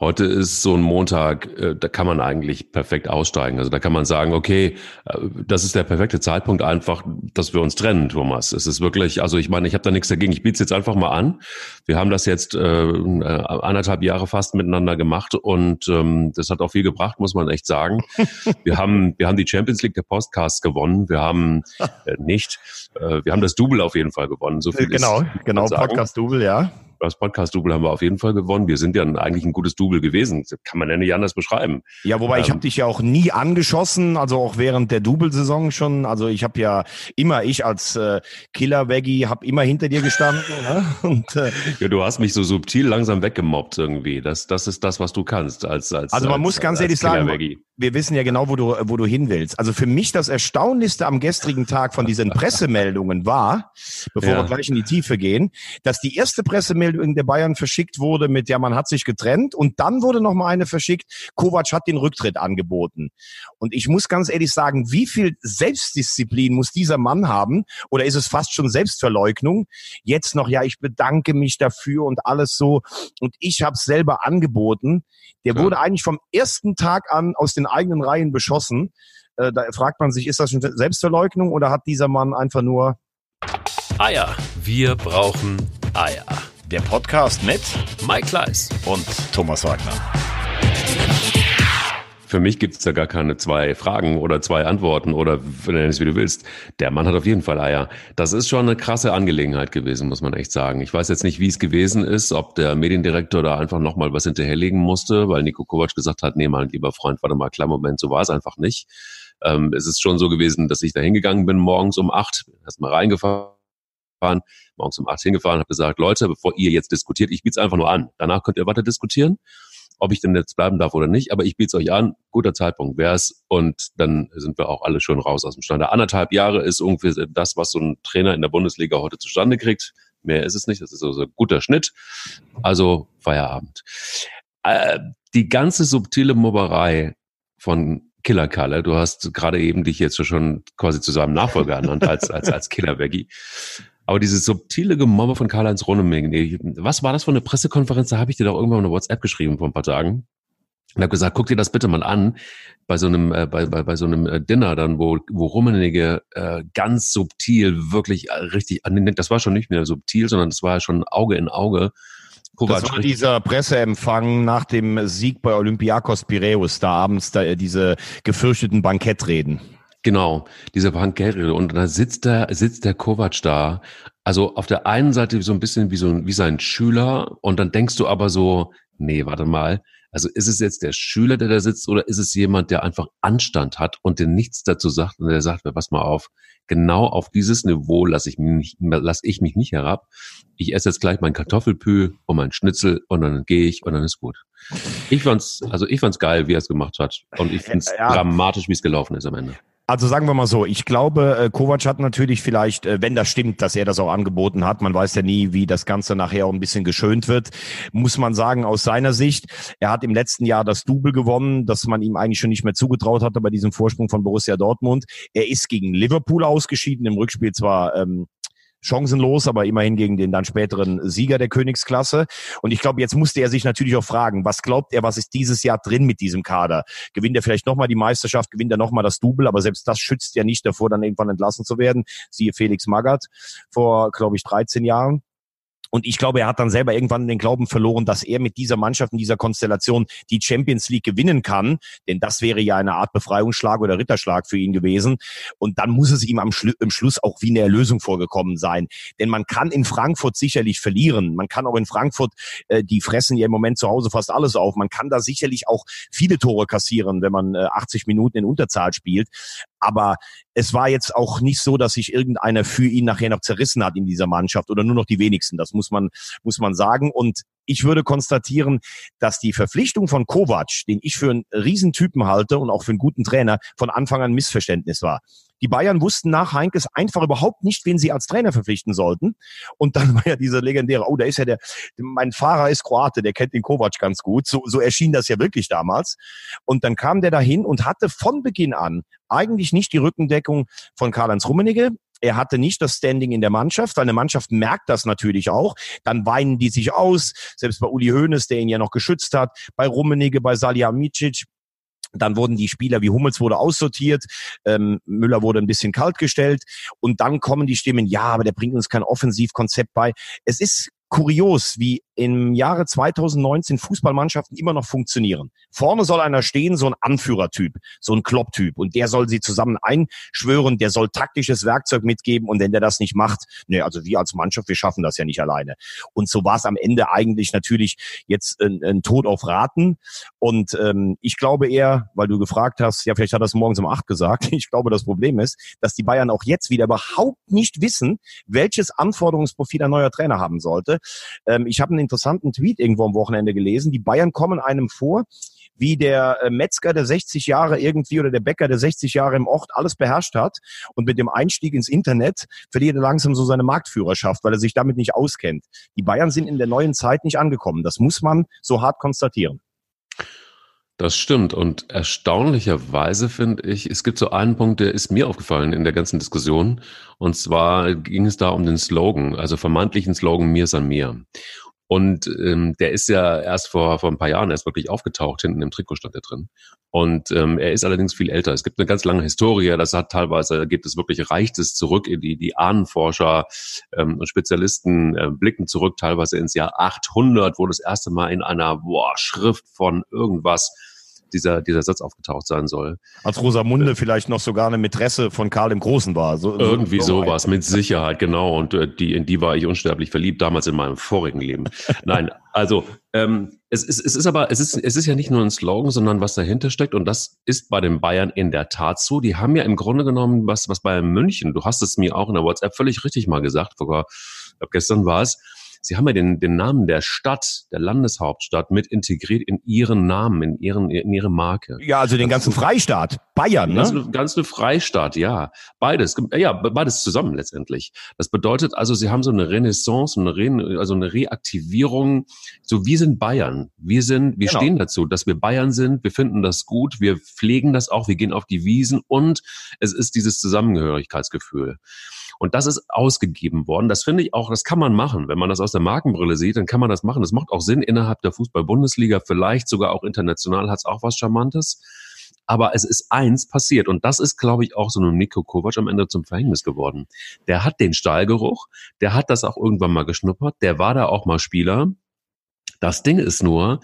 Heute ist so ein Montag, äh, da kann man eigentlich perfekt aussteigen. Also da kann man sagen, okay, äh, das ist der perfekte Zeitpunkt einfach, dass wir uns trennen, Thomas. Es ist wirklich, also ich meine, ich habe da nichts dagegen. Ich biete es jetzt einfach mal an. Wir haben das jetzt äh, anderthalb Jahre fast miteinander gemacht und ähm, das hat auch viel gebracht, muss man echt sagen. wir haben, wir haben die Champions League der Podcasts gewonnen. Wir haben äh, nicht, äh, wir haben das Double auf jeden Fall gewonnen. So viel genau, ist, genau, Podcast Double, ja das Podcast-Double haben wir auf jeden Fall gewonnen. Wir sind ja eigentlich ein gutes Double gewesen. Das kann man ja nicht anders beschreiben. Ja, wobei ähm, ich habe dich ja auch nie angeschossen, also auch während der Double-Saison schon. Also ich habe ja immer, ich als äh, Killer-Veggie, habe immer hinter dir gestanden. ne? Und, äh, ja, du hast mich so subtil langsam weggemobbt irgendwie. Das, das ist das, was du kannst als als Also man als, muss ganz ehrlich sagen, wir wissen ja genau, wo du, wo du hin willst. Also für mich das Erstaunlichste am gestrigen Tag von diesen Pressemeldungen war, bevor ja. wir gleich in die Tiefe gehen, dass die erste Pressemeldung der Bayern verschickt wurde mit, ja, man hat sich getrennt und dann wurde noch mal eine verschickt, Kovac hat den Rücktritt angeboten. Und ich muss ganz ehrlich sagen, wie viel Selbstdisziplin muss dieser Mann haben oder ist es fast schon Selbstverleugnung? Jetzt noch, ja, ich bedanke mich dafür und alles so und ich habe es selber angeboten. Der Klar. wurde eigentlich vom ersten Tag an aus den eigenen Reihen beschossen. Äh, da fragt man sich, ist das schon Selbstverleugnung oder hat dieser Mann einfach nur Eier? Wir brauchen Eier. Der Podcast mit Mike Kleiss und Thomas Wagner. Für mich gibt es da gar keine zwei Fragen oder zwei Antworten oder nenn es wie du willst. Der Mann hat auf jeden Fall Eier. Das ist schon eine krasse Angelegenheit gewesen, muss man echt sagen. Ich weiß jetzt nicht, wie es gewesen ist, ob der Mediendirektor da einfach nochmal was hinterherlegen musste, weil Nico Kovac gesagt hat, nee, mein lieber Freund, warte mal, klar, Moment, so war es einfach nicht. Ähm, es ist schon so gewesen, dass ich da hingegangen bin morgens um acht, erst mal reingefahren, morgens um acht hingefahren, habe gesagt, Leute, bevor ihr jetzt diskutiert, ich biete es einfach nur an. Danach könnt ihr weiter diskutieren ob ich denn jetzt bleiben darf oder nicht. Aber ich biete es euch an, guter Zeitpunkt wär's und dann sind wir auch alle schon raus aus dem Stand. Anderthalb Jahre ist ungefähr das, was so ein Trainer in der Bundesliga heute zustande kriegt. Mehr ist es nicht. Das ist also ein guter Schnitt. Also Feierabend. Äh, die ganze subtile Mobberei von Killer Kalle, du hast gerade eben dich jetzt schon quasi zu seinem Nachfolger ernannt als, als, als Killer Veggie. Aber dieses subtile Gemobbe von Karl-Heinz Rummenigge, was war das für eine Pressekonferenz? Da habe ich dir doch irgendwann eine WhatsApp geschrieben vor ein paar Tagen. Und habe gesagt, guck dir das bitte mal an bei so einem äh, bei, bei, bei so einem äh, Dinner dann, wo wo Rummenigge äh, ganz subtil wirklich äh, richtig, das war schon nicht mehr subtil, sondern das war schon Auge in Auge. Kovac das war dieser Presseempfang nach dem Sieg bei Olympiakos Piräus, da abends da, äh, diese gefürchteten Bankettreden. Genau, diese Bankettrede. Und da sitzt der, sitzt der Kovac da. Also auf der einen Seite so ein bisschen wie so wie sein Schüler. Und dann denkst du aber so, nee, warte mal. Also ist es jetzt der Schüler, der da sitzt, oder ist es jemand, der einfach Anstand hat und der nichts dazu sagt und der sagt, pass mal auf, genau auf dieses Niveau lasse ich mich, lass ich mich nicht herab. Ich esse jetzt gleich mein Kartoffelpü und mein Schnitzel und dann gehe ich und dann ist gut. Ich fand's, also ich fand's geil, wie er es gemacht hat. Und ich find's ja. dramatisch, wie es gelaufen ist am Ende. Also sagen wir mal so, ich glaube, äh, Kovac hat natürlich vielleicht, äh, wenn das stimmt, dass er das auch angeboten hat, man weiß ja nie, wie das Ganze nachher auch ein bisschen geschönt wird, muss man sagen, aus seiner Sicht, er hat im letzten Jahr das Double gewonnen, das man ihm eigentlich schon nicht mehr zugetraut hatte bei diesem Vorsprung von Borussia Dortmund. Er ist gegen Liverpool ausgeschieden, im Rückspiel zwar ähm, chancenlos, aber immerhin gegen den dann späteren Sieger der Königsklasse. Und ich glaube, jetzt musste er sich natürlich auch fragen, was glaubt er, was ist dieses Jahr drin mit diesem Kader? Gewinnt er vielleicht nochmal die Meisterschaft, gewinnt er nochmal das Double, aber selbst das schützt ja nicht davor, dann irgendwann entlassen zu werden. Siehe Felix Magath vor, glaube ich, 13 Jahren. Und ich glaube, er hat dann selber irgendwann den Glauben verloren, dass er mit dieser Mannschaft, in dieser Konstellation die Champions League gewinnen kann. Denn das wäre ja eine Art Befreiungsschlag oder Ritterschlag für ihn gewesen. Und dann muss es ihm am, Schlu im Schluss auch wie eine Erlösung vorgekommen sein. Denn man kann in Frankfurt sicherlich verlieren. Man kann auch in Frankfurt, äh, die fressen ja im Moment zu Hause fast alles auf. Man kann da sicherlich auch viele Tore kassieren, wenn man äh, 80 Minuten in Unterzahl spielt. Aber es war jetzt auch nicht so, dass sich irgendeiner für ihn nachher noch zerrissen hat in dieser Mannschaft oder nur noch die wenigsten. Das muss man, muss man sagen. Und ich würde konstatieren, dass die Verpflichtung von Kovac, den ich für einen Riesentypen halte und auch für einen guten Trainer, von Anfang an Missverständnis war. Die Bayern wussten nach Heinkes einfach überhaupt nicht, wen sie als Trainer verpflichten sollten. Und dann war ja dieser legendäre, oh, da ist ja der, mein Fahrer ist Kroate, der kennt den Kovac ganz gut. So, so erschien das ja wirklich damals. Und dann kam der dahin und hatte von Beginn an eigentlich nicht die Rückendeckung von Karl-Heinz Rummenigge, Er hatte nicht das Standing in der Mannschaft. Seine Mannschaft merkt das natürlich auch. Dann weinen die sich aus. Selbst bei Uli Hoeneß, der ihn ja noch geschützt hat, bei Rummenigge, bei Salihamidzic, dann wurden die Spieler wie Hummels wurde aussortiert, ähm, Müller wurde ein bisschen kalt gestellt und dann kommen die Stimmen, ja, aber der bringt uns kein Offensivkonzept bei. Es ist kurios, wie im Jahre 2019 Fußballmannschaften immer noch funktionieren. Vorne soll einer stehen, so ein Anführertyp, so ein Klopptyp und der soll sie zusammen einschwören, der soll taktisches Werkzeug mitgeben und wenn der das nicht macht, ne, also wir als Mannschaft, wir schaffen das ja nicht alleine. Und so war es am Ende eigentlich natürlich jetzt ein, ein Tod auf Raten und ähm, ich glaube eher, weil du gefragt hast, ja vielleicht hat es morgens um acht gesagt, ich glaube das Problem ist, dass die Bayern auch jetzt wieder überhaupt nicht wissen, welches Anforderungsprofil ein neuer Trainer haben sollte. Ähm, ich habe einen interessanten Tweet irgendwo am Wochenende gelesen. Die Bayern kommen einem vor, wie der äh, Metzger, der 60 Jahre irgendwie oder der Bäcker, der 60 Jahre im Ort alles beherrscht hat und mit dem Einstieg ins Internet verliert er langsam so seine Marktführerschaft, weil er sich damit nicht auskennt. Die Bayern sind in der neuen Zeit nicht angekommen. Das muss man so hart konstatieren. Das stimmt. Und erstaunlicherweise finde ich, es gibt so einen Punkt, der ist mir aufgefallen in der ganzen Diskussion. Und zwar ging es da um den Slogan, also vermeintlichen Slogan Mir san mir. Und ähm, der ist ja erst vor, vor ein paar Jahren erst wirklich aufgetaucht, hinten im Trikot stand er drin. Und ähm, er ist allerdings viel älter. Es gibt eine ganz lange Historie, das hat teilweise, gibt es wirklich, reicht es zurück in die, die Ahnenforscher ähm, und Spezialisten äh, blicken zurück teilweise ins Jahr 800, wo das erste Mal in einer boah, Schrift von irgendwas dieser, dieser Satz aufgetaucht sein soll. Als Rosamunde äh, vielleicht noch sogar eine Mätresse von Karl dem Großen war. So, irgendwie so sowas, mit Sicherheit, genau. Und äh, die, in die war ich unsterblich verliebt, damals in meinem vorigen Leben. Nein, also ähm, es, es, es ist aber, es ist, es ist ja nicht nur ein Slogan, sondern was dahinter steckt. Und das ist bei den Bayern in der Tat so. Die haben ja im Grunde genommen was, was bei München, du hast es mir auch in der WhatsApp völlig richtig mal gesagt, sogar, ich glaube, gestern war es, Sie haben ja den, den Namen der Stadt, der Landeshauptstadt mit integriert in Ihren Namen, in, Ihren, in Ihre Marke. Ja, also den ganzen Freistaat. Bayern, ne? Ganz, ganz eine Freistaat, ja. Beides, ja, beides zusammen letztendlich. Das bedeutet also, Sie haben so eine Renaissance, eine Re also eine Reaktivierung. So, wir sind Bayern. Wir sind, wir genau. stehen dazu, dass wir Bayern sind. Wir finden das gut. Wir pflegen das auch. Wir gehen auf die Wiesen und es ist dieses Zusammengehörigkeitsgefühl. Und das ist ausgegeben worden. Das finde ich auch, das kann man machen. Wenn man das aus der Markenbrille sieht, dann kann man das machen. Das macht auch Sinn innerhalb der Fußball-Bundesliga. Vielleicht sogar auch international hat es auch was Charmantes. Aber es ist eins passiert. Und das ist, glaube ich, auch so einem Nico Kovac am Ende zum Verhängnis geworden. Der hat den Stahlgeruch. Der hat das auch irgendwann mal geschnuppert. Der war da auch mal Spieler. Das Ding ist nur,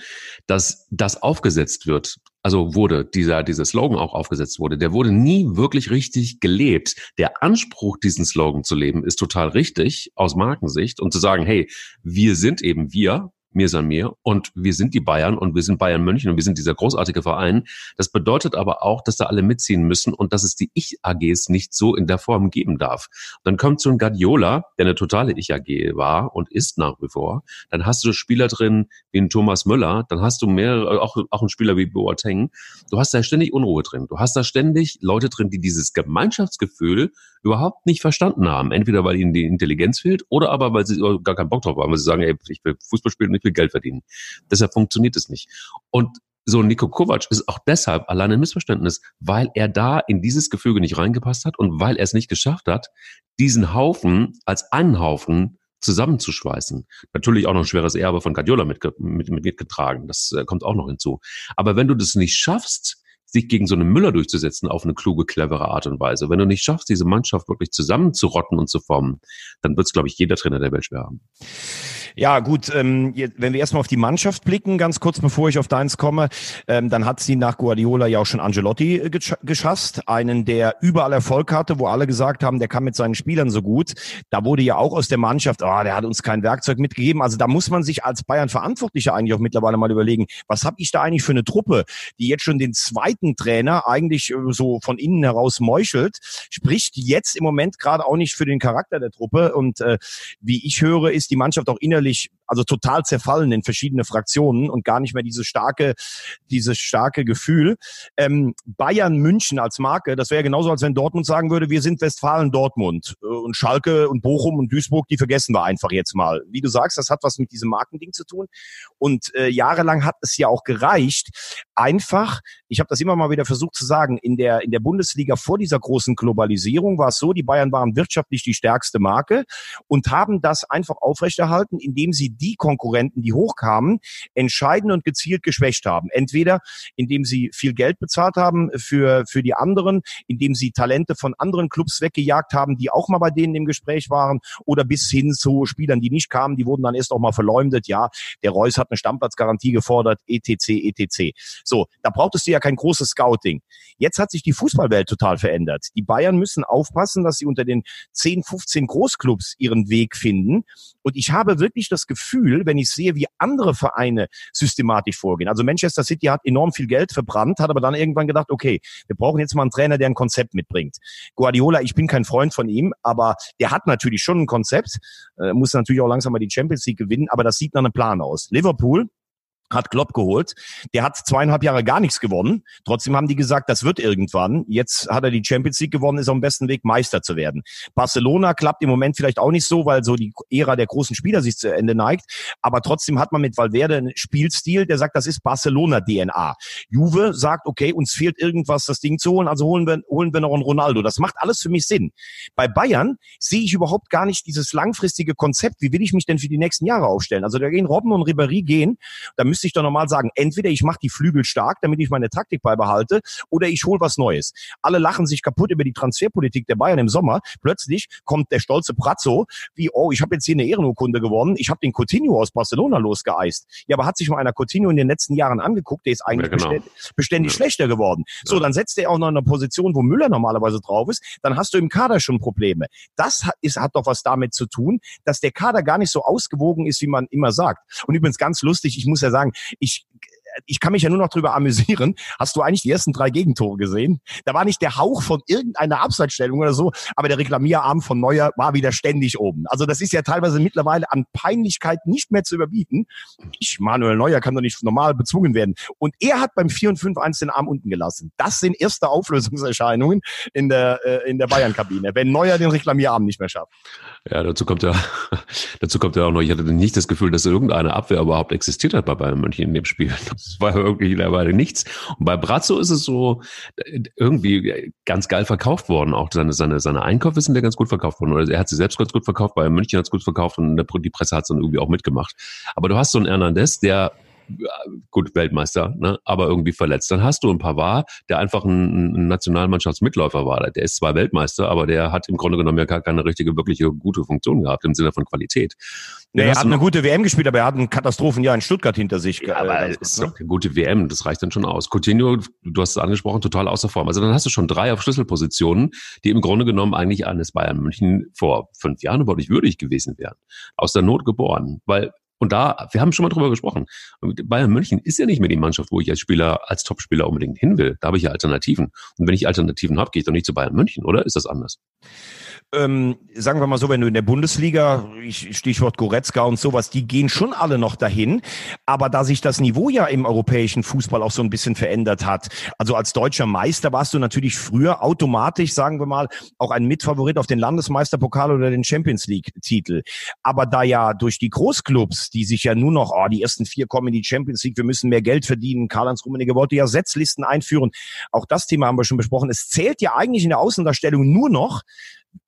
dass das aufgesetzt wird also wurde dieser, dieser Slogan auch aufgesetzt wurde, der wurde nie wirklich richtig gelebt. Der Anspruch, diesen Slogan zu leben, ist total richtig aus Markensicht und zu sagen, hey, wir sind eben wir mir san mir und wir sind die Bayern und wir sind Bayern München und wir sind dieser großartige Verein. Das bedeutet aber auch, dass da alle mitziehen müssen und dass es die Ich-AGs nicht so in der Form geben darf. Dann kommt so ein Guardiola, der eine totale Ich-AG war und ist nach wie vor. Dann hast du Spieler drin wie ein Thomas Müller, dann hast du mehrere, auch, auch ein Spieler wie Boateng. Du hast da ständig Unruhe drin. Du hast da ständig Leute drin, die dieses Gemeinschaftsgefühl überhaupt nicht verstanden haben. Entweder weil ihnen die Intelligenz fehlt oder aber weil sie gar keinen Bock drauf haben, weil sie sagen, ey, ich will Fußball spielen und ich will Geld verdienen. Deshalb funktioniert es nicht. Und so Nico Kovac ist auch deshalb allein ein Missverständnis, weil er da in dieses Gefüge nicht reingepasst hat und weil er es nicht geschafft hat, diesen Haufen als einen Haufen zusammenzuschweißen. Natürlich auch noch ein schweres Erbe von Guardiola mit, mit, mitgetragen. Das äh, kommt auch noch hinzu. Aber wenn du das nicht schaffst, sich gegen so einen Müller durchzusetzen auf eine kluge, clevere Art und Weise. Wenn du nicht schaffst, diese Mannschaft wirklich zusammenzurotten und zu formen, dann wird es, glaube ich, jeder Trainer der Welt schwer haben. Ja, gut, ähm, wenn wir erstmal auf die Mannschaft blicken, ganz kurz bevor ich auf deins komme, ähm, dann hat sie nach Guardiola ja auch schon Angelotti äh, gesch geschafft, einen, der überall Erfolg hatte, wo alle gesagt haben, der kann mit seinen Spielern so gut. Da wurde ja auch aus der Mannschaft, oh, der hat uns kein Werkzeug mitgegeben. Also da muss man sich als Bayern-Verantwortlicher eigentlich auch mittlerweile mal überlegen, was habe ich da eigentlich für eine Truppe, die jetzt schon den zweiten Trainer eigentlich äh, so von innen heraus meuchelt, spricht jetzt im Moment gerade auch nicht für den Charakter der Truppe. Und äh, wie ich höre, ist die Mannschaft auch innerlich innerlich also total zerfallen in verschiedene Fraktionen und gar nicht mehr dieses starke, dieses starke Gefühl. Ähm, Bayern München als Marke, das wäre genauso, als wenn Dortmund sagen würde, wir sind Westfalen Dortmund äh, und Schalke und Bochum und Duisburg, die vergessen wir einfach jetzt mal. Wie du sagst, das hat was mit diesem Markending zu tun. Und äh, jahrelang hat es ja auch gereicht, einfach, ich habe das immer mal wieder versucht zu sagen, in der, in der Bundesliga vor dieser großen Globalisierung war es so, die Bayern waren wirtschaftlich die stärkste Marke und haben das einfach aufrechterhalten, indem sie die Konkurrenten, die hochkamen, entscheidend und gezielt geschwächt haben. Entweder indem sie viel Geld bezahlt haben für, für die anderen, indem sie Talente von anderen Clubs weggejagt haben, die auch mal bei denen im Gespräch waren, oder bis hin zu Spielern, die nicht kamen, die wurden dann erst auch mal verleumdet. Ja, der Reus hat eine Stammplatzgarantie gefordert, etc., etc. So, da brauchtest du ja kein großes Scouting. Jetzt hat sich die Fußballwelt total verändert. Die Bayern müssen aufpassen, dass sie unter den 10, 15 Großclubs ihren Weg finden. Und ich habe wirklich das Gefühl, wenn ich sehe, wie andere Vereine systematisch vorgehen. Also Manchester City hat enorm viel Geld verbrannt, hat aber dann irgendwann gedacht, okay, wir brauchen jetzt mal einen Trainer, der ein Konzept mitbringt. Guardiola, ich bin kein Freund von ihm, aber der hat natürlich schon ein Konzept, äh, muss natürlich auch langsam mal die Champions League gewinnen, aber das sieht nach einem Plan aus. Liverpool hat Klopp geholt. Der hat zweieinhalb Jahre gar nichts gewonnen. Trotzdem haben die gesagt, das wird irgendwann. Jetzt hat er die Champions League gewonnen, ist auf dem besten Weg, Meister zu werden. Barcelona klappt im Moment vielleicht auch nicht so, weil so die Ära der großen Spieler sich zu Ende neigt. Aber trotzdem hat man mit Valverde einen Spielstil, der sagt, das ist Barcelona-DNA. Juve sagt, okay, uns fehlt irgendwas, das Ding zu holen, also holen wir, holen wir noch einen Ronaldo. Das macht alles für mich Sinn. Bei Bayern sehe ich überhaupt gar nicht dieses langfristige Konzept. Wie will ich mich denn für die nächsten Jahre aufstellen? Also da gehen Robben und Ribéry gehen, da müsste ich doch normal sagen, entweder ich mache die Flügel stark, damit ich meine Taktik beibehalte, oder ich hole was Neues. Alle lachen sich kaputt über die Transferpolitik der Bayern im Sommer. Plötzlich kommt der stolze Prazzo, wie, oh, ich habe jetzt hier eine Ehrenurkunde gewonnen, ich habe den Coutinho aus Barcelona losgeeist. Ja, aber hat sich mal einer Coutinho in den letzten Jahren angeguckt, der ist eigentlich ja, genau. beständig, beständig ja. schlechter geworden. Ja. So, dann setzt er auch noch in einer Position, wo Müller normalerweise drauf ist, dann hast du im Kader schon Probleme. Das hat, ist, hat doch was damit zu tun, dass der Kader gar nicht so ausgewogen ist, wie man immer sagt. Und übrigens ganz lustig, ich muss ja sagen, ich ich kann mich ja nur noch drüber amüsieren. Hast du eigentlich die ersten drei Gegentore gesehen? Da war nicht der Hauch von irgendeiner Abseitsstellung oder so, aber der Reklamierarm von Neuer war wieder ständig oben. Also das ist ja teilweise mittlerweile an Peinlichkeit nicht mehr zu überbieten. Ich, Manuel Neuer, kann doch nicht normal bezwungen werden. Und er hat beim 4 und 5 1 den Arm unten gelassen. Das sind erste Auflösungserscheinungen in der, äh, in der Bayern-Kabine, wenn Neuer den Reklamierarm nicht mehr schafft. Ja, dazu kommt ja, dazu kommt ja auch noch, ich hatte nicht das Gefühl, dass irgendeine Abwehr überhaupt existiert hat bei Bayern München in dem Spiel. Das war irgendwie mittlerweile nichts. Und bei Brazzo ist es so irgendwie ganz geil verkauft worden. Auch seine, seine, seine Einkäufe sind ja ganz gut verkauft worden. Oder er hat sie selbst ganz gut verkauft, Bayern München hat es gut verkauft und die Presse hat es dann irgendwie auch mitgemacht. Aber du hast so einen Hernandez, der gut, Weltmeister, ne, aber irgendwie verletzt. Dann hast du ein Pavard, der einfach ein, ein Nationalmannschaftsmitläufer war. Der ist zwar Weltmeister, aber der hat im Grunde genommen ja gar keine richtige, wirkliche gute Funktion gehabt im Sinne von Qualität. Nee, er hat eine gute WM gespielt, aber er hat ein Katastrophenjahr in Stuttgart hinter sich. Ja, aber es ist ne? doch eine gute WM, das reicht dann schon aus. Coutinho, du hast es angesprochen, total außer Form. Also dann hast du schon drei auf Schlüsselpositionen, die im Grunde genommen eigentlich eines Bayern München vor fünf Jahren überhaupt nicht würdig gewesen wären. Aus der Not geboren. Weil und da, wir haben schon mal drüber gesprochen. Bayern München ist ja nicht mehr die Mannschaft, wo ich als Spieler, als Topspieler unbedingt hin will. Da habe ich ja Alternativen. Und wenn ich Alternativen habe, gehe ich doch nicht zu Bayern München, oder? Ist das anders? ähm, sagen wir mal so, wenn du in der Bundesliga, Stichwort Goretzka und sowas, die gehen schon alle noch dahin. Aber da sich das Niveau ja im europäischen Fußball auch so ein bisschen verändert hat, also als deutscher Meister warst du natürlich früher automatisch, sagen wir mal, auch ein Mitfavorit auf den Landesmeisterpokal oder den Champions League-Titel. Aber da ja durch die Großclubs, die sich ja nur noch, oh, die ersten vier kommen in die Champions League, wir müssen mehr Geld verdienen, Karl-Heinz Rummenigge wollte ja Setzlisten einführen. Auch das Thema haben wir schon besprochen. Es zählt ja eigentlich in der Außendarstellung nur noch,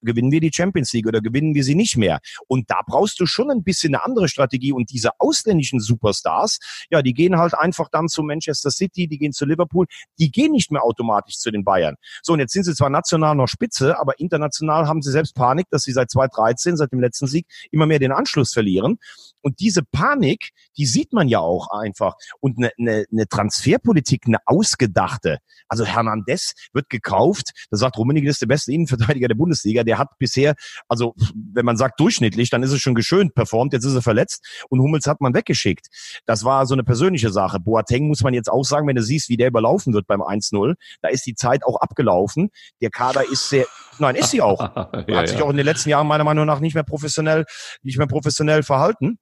gewinnen wir die Champions League oder gewinnen wir sie nicht mehr? Und da brauchst du schon ein bisschen eine andere Strategie. Und diese ausländischen Superstars, ja, die gehen halt einfach dann zu Manchester City, die gehen zu Liverpool, die gehen nicht mehr automatisch zu den Bayern. So, und jetzt sind sie zwar national noch Spitze, aber international haben sie selbst Panik, dass sie seit 2013, seit dem letzten Sieg, immer mehr den Anschluss verlieren. Und diese Panik, die sieht man ja auch einfach. Und eine, eine, eine Transferpolitik, eine ausgedachte. Also Hernandez wird gekauft, da sagt Rummenigge ist der beste Innenverteidiger der Bundesliga. Der hat bisher, also wenn man sagt durchschnittlich, dann ist es schon geschönt performt, jetzt ist er verletzt und Hummels hat man weggeschickt. Das war so eine persönliche Sache. Boateng muss man jetzt auch sagen, wenn du siehst, wie der überlaufen wird beim 1-0, da ist die Zeit auch abgelaufen. Der Kader ist sehr, nein, ist sie auch. ja, hat sich ja. auch in den letzten Jahren meiner Meinung nach nicht mehr professionell, nicht mehr professionell verhalten.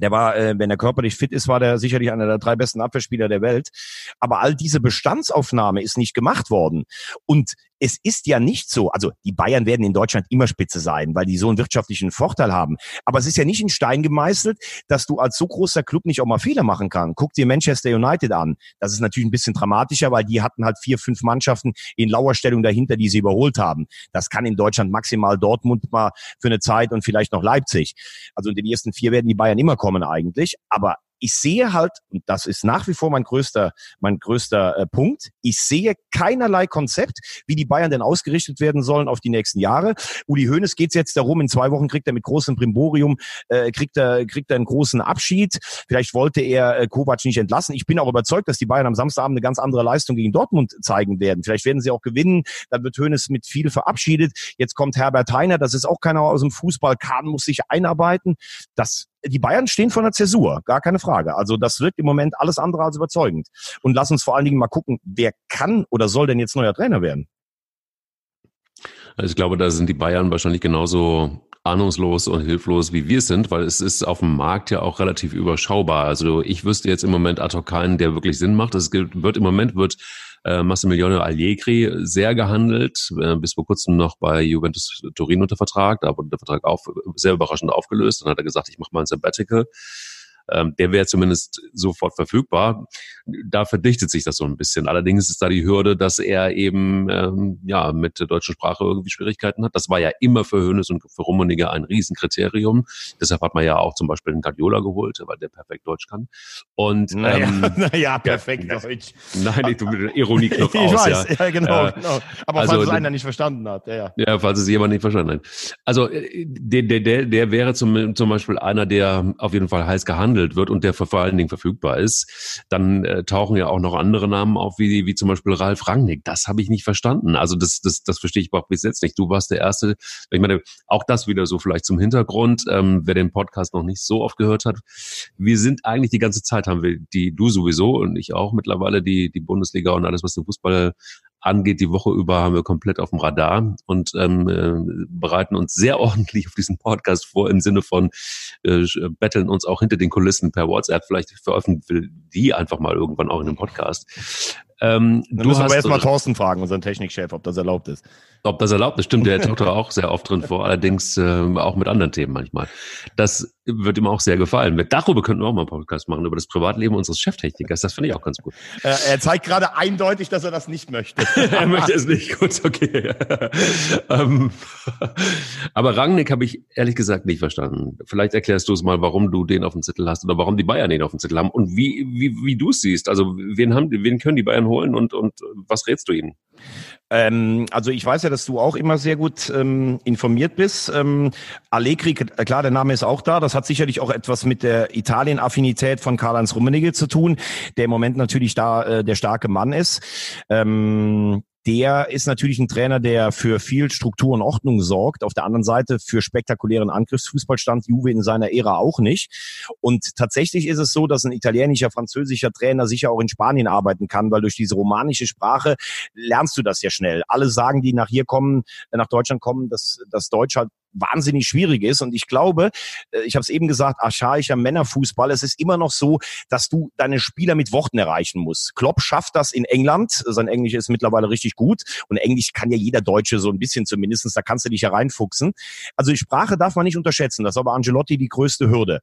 Der war, äh, wenn er körperlich fit ist, war der sicherlich einer der drei besten Abwehrspieler der Welt. Aber all diese Bestandsaufnahme ist nicht gemacht worden. Und es ist ja nicht so, also die Bayern werden in Deutschland immer Spitze sein, weil die so einen wirtschaftlichen Vorteil haben. Aber es ist ja nicht in Stein gemeißelt, dass du als so großer Club nicht auch mal Fehler machen kannst. Guck dir Manchester United an. Das ist natürlich ein bisschen dramatischer, weil die hatten halt vier, fünf Mannschaften in Lauerstellung dahinter, die sie überholt haben. Das kann in Deutschland maximal Dortmund mal für eine Zeit und vielleicht noch Leipzig. Also in den ersten vier werden die Bayern immer kommen eigentlich. Aber ich sehe halt, und das ist nach wie vor mein größter, mein größter äh, Punkt, ich sehe keinerlei Konzept, wie die Bayern denn ausgerichtet werden sollen auf die nächsten Jahre. Uli Hoeneß geht jetzt darum, in zwei Wochen kriegt er mit großem Primborium, äh, kriegt er, kriegt er einen großen Abschied. Vielleicht wollte er äh, Kovac nicht entlassen. Ich bin auch überzeugt, dass die Bayern am Samstagabend eine ganz andere Leistung gegen Dortmund zeigen werden. Vielleicht werden sie auch gewinnen. Dann wird Hoeneß mit viel verabschiedet. Jetzt kommt Herbert Heiner. Das ist auch keiner aus dem Fußball. Kahn muss sich einarbeiten. Das die Bayern stehen vor einer Zäsur, gar keine Frage. Also das wirkt im Moment alles andere als überzeugend. Und lass uns vor allen Dingen mal gucken, wer kann oder soll denn jetzt neuer Trainer werden? Also ich glaube, da sind die Bayern wahrscheinlich genauso ahnungslos und hilflos, wie wir sind, weil es ist auf dem Markt ja auch relativ überschaubar. Also ich wüsste jetzt im Moment ad hoc keinen, der wirklich Sinn macht. Es wird im Moment wird äh, Massimiliano Allegri sehr gehandelt, äh, bis vor kurzem noch bei Juventus Turin unter Vertrag. Da wurde der Vertrag auf, sehr überraschend aufgelöst. Dann hat er gesagt, ich mache mal ein Sabbatical ähm, der wäre zumindest sofort verfügbar. Da verdichtet sich das so ein bisschen. Allerdings ist da die Hürde, dass er eben ähm, ja mit der deutschen Sprache irgendwie Schwierigkeiten hat. Das war ja immer für Hönes und für Rummeniger ein Riesenkriterium. Deshalb hat man ja auch zum Beispiel einen Guardiola geholt, weil der perfekt Deutsch kann. Und naja, ähm, naja perfekt ja, Deutsch. Nein, ich tue Ironie-Knopf aus. Ich weiß, ja, ja genau, äh, genau. Aber also, falls es einer nicht verstanden hat, ja, ja. Ja, falls es jemand nicht verstanden hat. Also äh, der, der, der, der wäre zum, zum Beispiel einer, der auf jeden Fall heiß gehandelt gehandelt wird und der vor allen Dingen verfügbar ist, dann äh, tauchen ja auch noch andere Namen auf, wie, wie zum Beispiel Ralf Rangnick. Das habe ich nicht verstanden. Also das, das, das verstehe ich überhaupt bis jetzt nicht. Du warst der Erste. Ich meine, auch das wieder so vielleicht zum Hintergrund, ähm, wer den Podcast noch nicht so oft gehört hat. Wir sind eigentlich die ganze Zeit, haben wir die, du sowieso und ich auch mittlerweile, die, die Bundesliga und alles, was den Fußball angeht, die Woche über haben wir komplett auf dem Radar und ähm, äh, bereiten uns sehr ordentlich auf diesen Podcast vor im Sinne von äh, betteln uns auch hinter den Kulissen per WhatsApp. Vielleicht veröffentlichen wir die einfach mal irgendwann auch in einem Podcast. Ähm, Dann du müssen hast, aber erstmal Thorsten fragen, unseren Technikchef, ob das erlaubt ist. Ob das erlaubt ist, stimmt, der taucht auch sehr oft drin vor, allerdings äh, auch mit anderen Themen manchmal. Das wird ihm auch sehr gefallen. Darüber könnten wir auch mal einen Podcast machen, über das Privatleben unseres Cheftechnikers. Das finde ich auch ganz gut. Äh, er zeigt gerade eindeutig, dass er das nicht möchte. er möchte es nicht. Gut, okay. ähm, aber Rangnick habe ich ehrlich gesagt nicht verstanden. Vielleicht erklärst du es mal, warum du den auf dem Zettel hast oder warum die Bayern den auf dem Zettel haben und wie, wie, wie du es siehst. Also wen, haben, wen können die Bayern holen und, und was rätst du ihnen? Ähm, also ich weiß ja, dass du auch immer sehr gut ähm, informiert bist. Ähm, Allegri, klar, der Name ist auch da. Das hat sicherlich auch etwas mit der Italien-Affinität von Karl-Heinz Rummenigge zu tun, der im Moment natürlich da äh, der starke Mann ist. Ähm, der ist natürlich ein Trainer, der für viel Struktur und Ordnung sorgt. Auf der anderen Seite für spektakulären Angriffsfußball stand Juve in seiner Ära auch nicht. Und tatsächlich ist es so, dass ein italienischer, französischer Trainer sicher auch in Spanien arbeiten kann, weil durch diese romanische Sprache lernst du das ja schnell. Alle sagen, die nach hier kommen, nach Deutschland kommen, dass, dass Deutsch halt wahnsinnig schwierig ist. Und ich glaube, äh, ich habe es eben gesagt, archaischer Männerfußball, es ist immer noch so, dass du deine Spieler mit Worten erreichen musst. Klopp schafft das in England. Sein Englisch ist mittlerweile richtig gut. Und Englisch kann ja jeder Deutsche so ein bisschen zumindestens. Da kannst du dich hereinfuchsen. Also die Sprache darf man nicht unterschätzen. Das ist aber Angelotti die größte Hürde.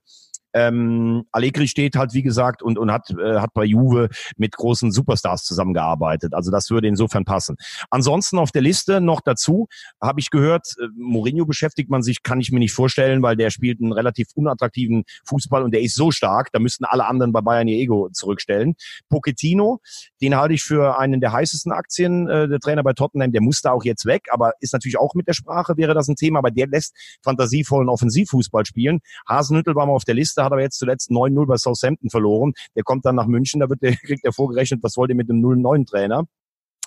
Ähm, Allegri steht halt, wie gesagt, und, und hat, äh, hat bei Juve mit großen Superstars zusammengearbeitet. Also das würde insofern passen. Ansonsten auf der Liste noch dazu, habe ich gehört, äh, Mourinho beschäftigt man sich, kann ich mir nicht vorstellen, weil der spielt einen relativ unattraktiven Fußball und der ist so stark, da müssten alle anderen bei Bayern ihr Ego zurückstellen. Pochettino, den halte ich für einen der heißesten Aktien, äh, der Trainer bei Tottenham, der muss da auch jetzt weg, aber ist natürlich auch mit der Sprache, wäre das ein Thema, aber der lässt fantasievollen Offensivfußball spielen. Hasenhüttel war mal auf der Liste, Leicester hat aber jetzt zuletzt 9-0 bei Southampton verloren. Der kommt dann nach München, da wird der, kriegt er vorgerechnet, was wollt ihr mit dem 0-9 Trainer?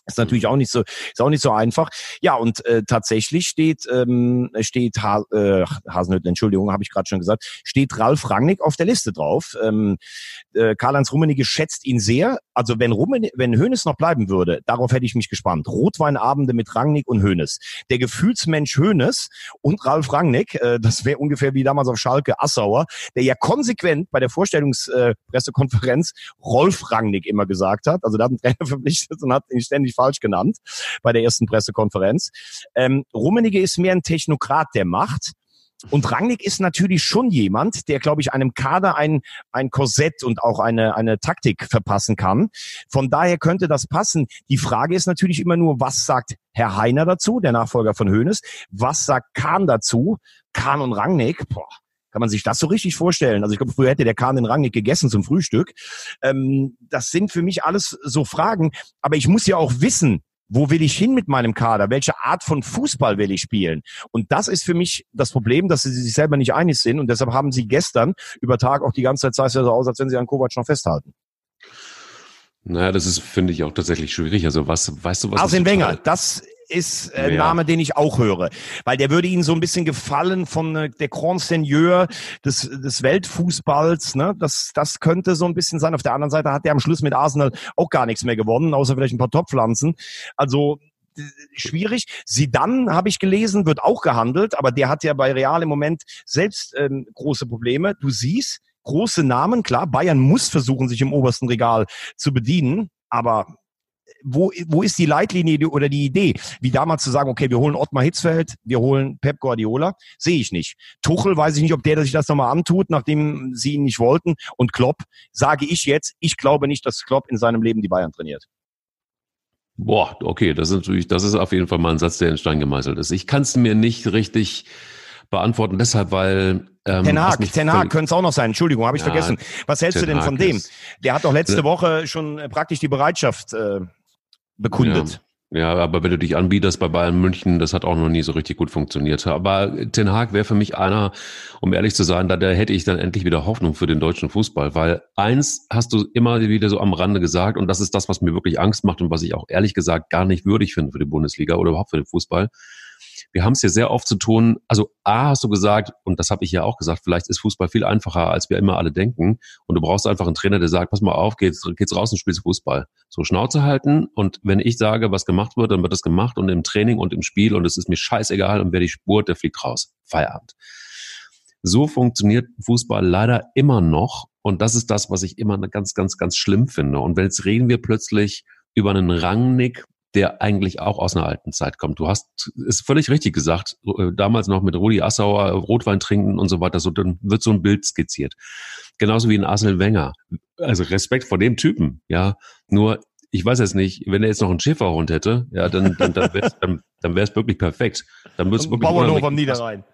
Ist natürlich auch nicht so, ist auch nicht so einfach. Ja, und äh, tatsächlich steht, ähm, steht ha äh, Hasenhüttl, Entschuldigung, habe ich gerade schon gesagt, steht Ralf Rangnick auf der Liste drauf. Ähm, äh, Karl-Heinz Rummenigge schätzt ihn sehr. Also wenn Rummen wenn Hönes noch bleiben würde, darauf hätte ich mich gespannt. Rotweinabende mit Rangnick und Hönes. Der Gefühlsmensch Hönes und Ralf Rangnick, äh, das wäre ungefähr wie damals auf Schalke Assauer, der ja konsequent bei der Vorstellungspressekonferenz äh, Rolf Rangnick immer gesagt hat. Also da hat ein Trainer verpflichtet und hat ihn ständig falsch genannt bei der ersten Pressekonferenz. Ähm, Rummenigge ist mehr ein Technokrat der Macht. Und Rangnick ist natürlich schon jemand, der, glaube ich, einem Kader ein, ein Korsett und auch eine, eine Taktik verpassen kann. Von daher könnte das passen. Die Frage ist natürlich immer nur, was sagt Herr Heiner dazu, der Nachfolger von Hoeneß? Was sagt Kahn dazu? Kahn und Rangnick, boah, kann man sich das so richtig vorstellen? Also ich glaube, früher hätte der Kahn den Rangnick gegessen zum Frühstück. Ähm, das sind für mich alles so Fragen. Aber ich muss ja auch wissen, wo will ich hin mit meinem Kader? Welche Art von Fußball will ich spielen? Und das ist für mich das Problem, dass sie sich selber nicht einig sind. Und deshalb haben sie gestern über Tag auch die ganze Zeit sah es ja so aus, als wenn sie an Kovac noch festhalten. Naja, das ist, finde ich, auch tatsächlich schwierig. Also was, weißt du was? Arsene Wenger, das ist ein äh, ja. Name, den ich auch höre. Weil der würde Ihnen so ein bisschen gefallen von äh, der Grand Seigneur des, des Weltfußballs. Ne? Das, das könnte so ein bisschen sein. Auf der anderen Seite hat er am Schluss mit Arsenal auch gar nichts mehr gewonnen, außer vielleicht ein paar Toppflanzen. Also schwierig. Sie dann habe ich gelesen, wird auch gehandelt, aber der hat ja bei Real im Moment selbst ähm, große Probleme. Du siehst, große Namen, klar, Bayern muss versuchen, sich im obersten Regal zu bedienen, aber wo, wo ist die Leitlinie oder die Idee? Wie damals zu sagen, okay, wir holen Ottmar Hitzfeld, wir holen Pep Guardiola, sehe ich nicht. Tuchel weiß ich nicht, ob der sich das nochmal antut, nachdem sie ihn nicht wollten. Und Klopp, sage ich jetzt, ich glaube nicht, dass Klopp in seinem Leben die Bayern trainiert. Boah, okay, das ist natürlich, das ist auf jeden Fall mal ein Satz, der in Stein gemeißelt ist. Ich kann es mir nicht richtig beantworten, deshalb, weil ähm, Ten Hag, Ten Hag könnte es auch noch sein. Entschuldigung, habe ich ja, vergessen. Was hältst Ten du denn von dem? Der hat doch letzte Woche schon äh, praktisch die Bereitschaft äh, bekundet. Ja. Ja, aber wenn du dich anbietest bei Bayern München, das hat auch noch nie so richtig gut funktioniert. Aber Ten Hag wäre für mich einer, um ehrlich zu sein, da, da hätte ich dann endlich wieder Hoffnung für den deutschen Fußball. Weil eins hast du immer wieder so am Rande gesagt, und das ist das, was mir wirklich Angst macht und was ich auch ehrlich gesagt gar nicht würdig finde für die Bundesliga oder überhaupt für den Fußball wir haben es hier sehr oft zu tun. Also A hast du gesagt, und das habe ich ja auch gesagt, vielleicht ist Fußball viel einfacher, als wir immer alle denken. Und du brauchst einfach einen Trainer, der sagt, pass mal auf, geht's, geht's raus und spielst Fußball. So Schnauze halten. Und wenn ich sage, was gemacht wird, dann wird das gemacht und im Training und im Spiel und es ist mir scheißegal und wer die spurt, der fliegt raus. Feierabend. So funktioniert Fußball leider immer noch. Und das ist das, was ich immer ganz, ganz, ganz schlimm finde. Und jetzt reden wir plötzlich über einen Rangnick, der eigentlich auch aus einer alten Zeit kommt. Du hast ist völlig richtig gesagt, äh, damals noch mit Rudi Assauer Rotwein trinken und so weiter, so dann wird so ein Bild skizziert. Genauso wie in Arsene Wenger. Also Respekt vor dem Typen, ja. Nur ich weiß jetzt nicht, wenn er jetzt noch einen Schäferhund hätte, ja, dann dann dann wäre es dann, dann wär's wirklich perfekt. Dann wird's wirklich Bauernhof am Niederrhein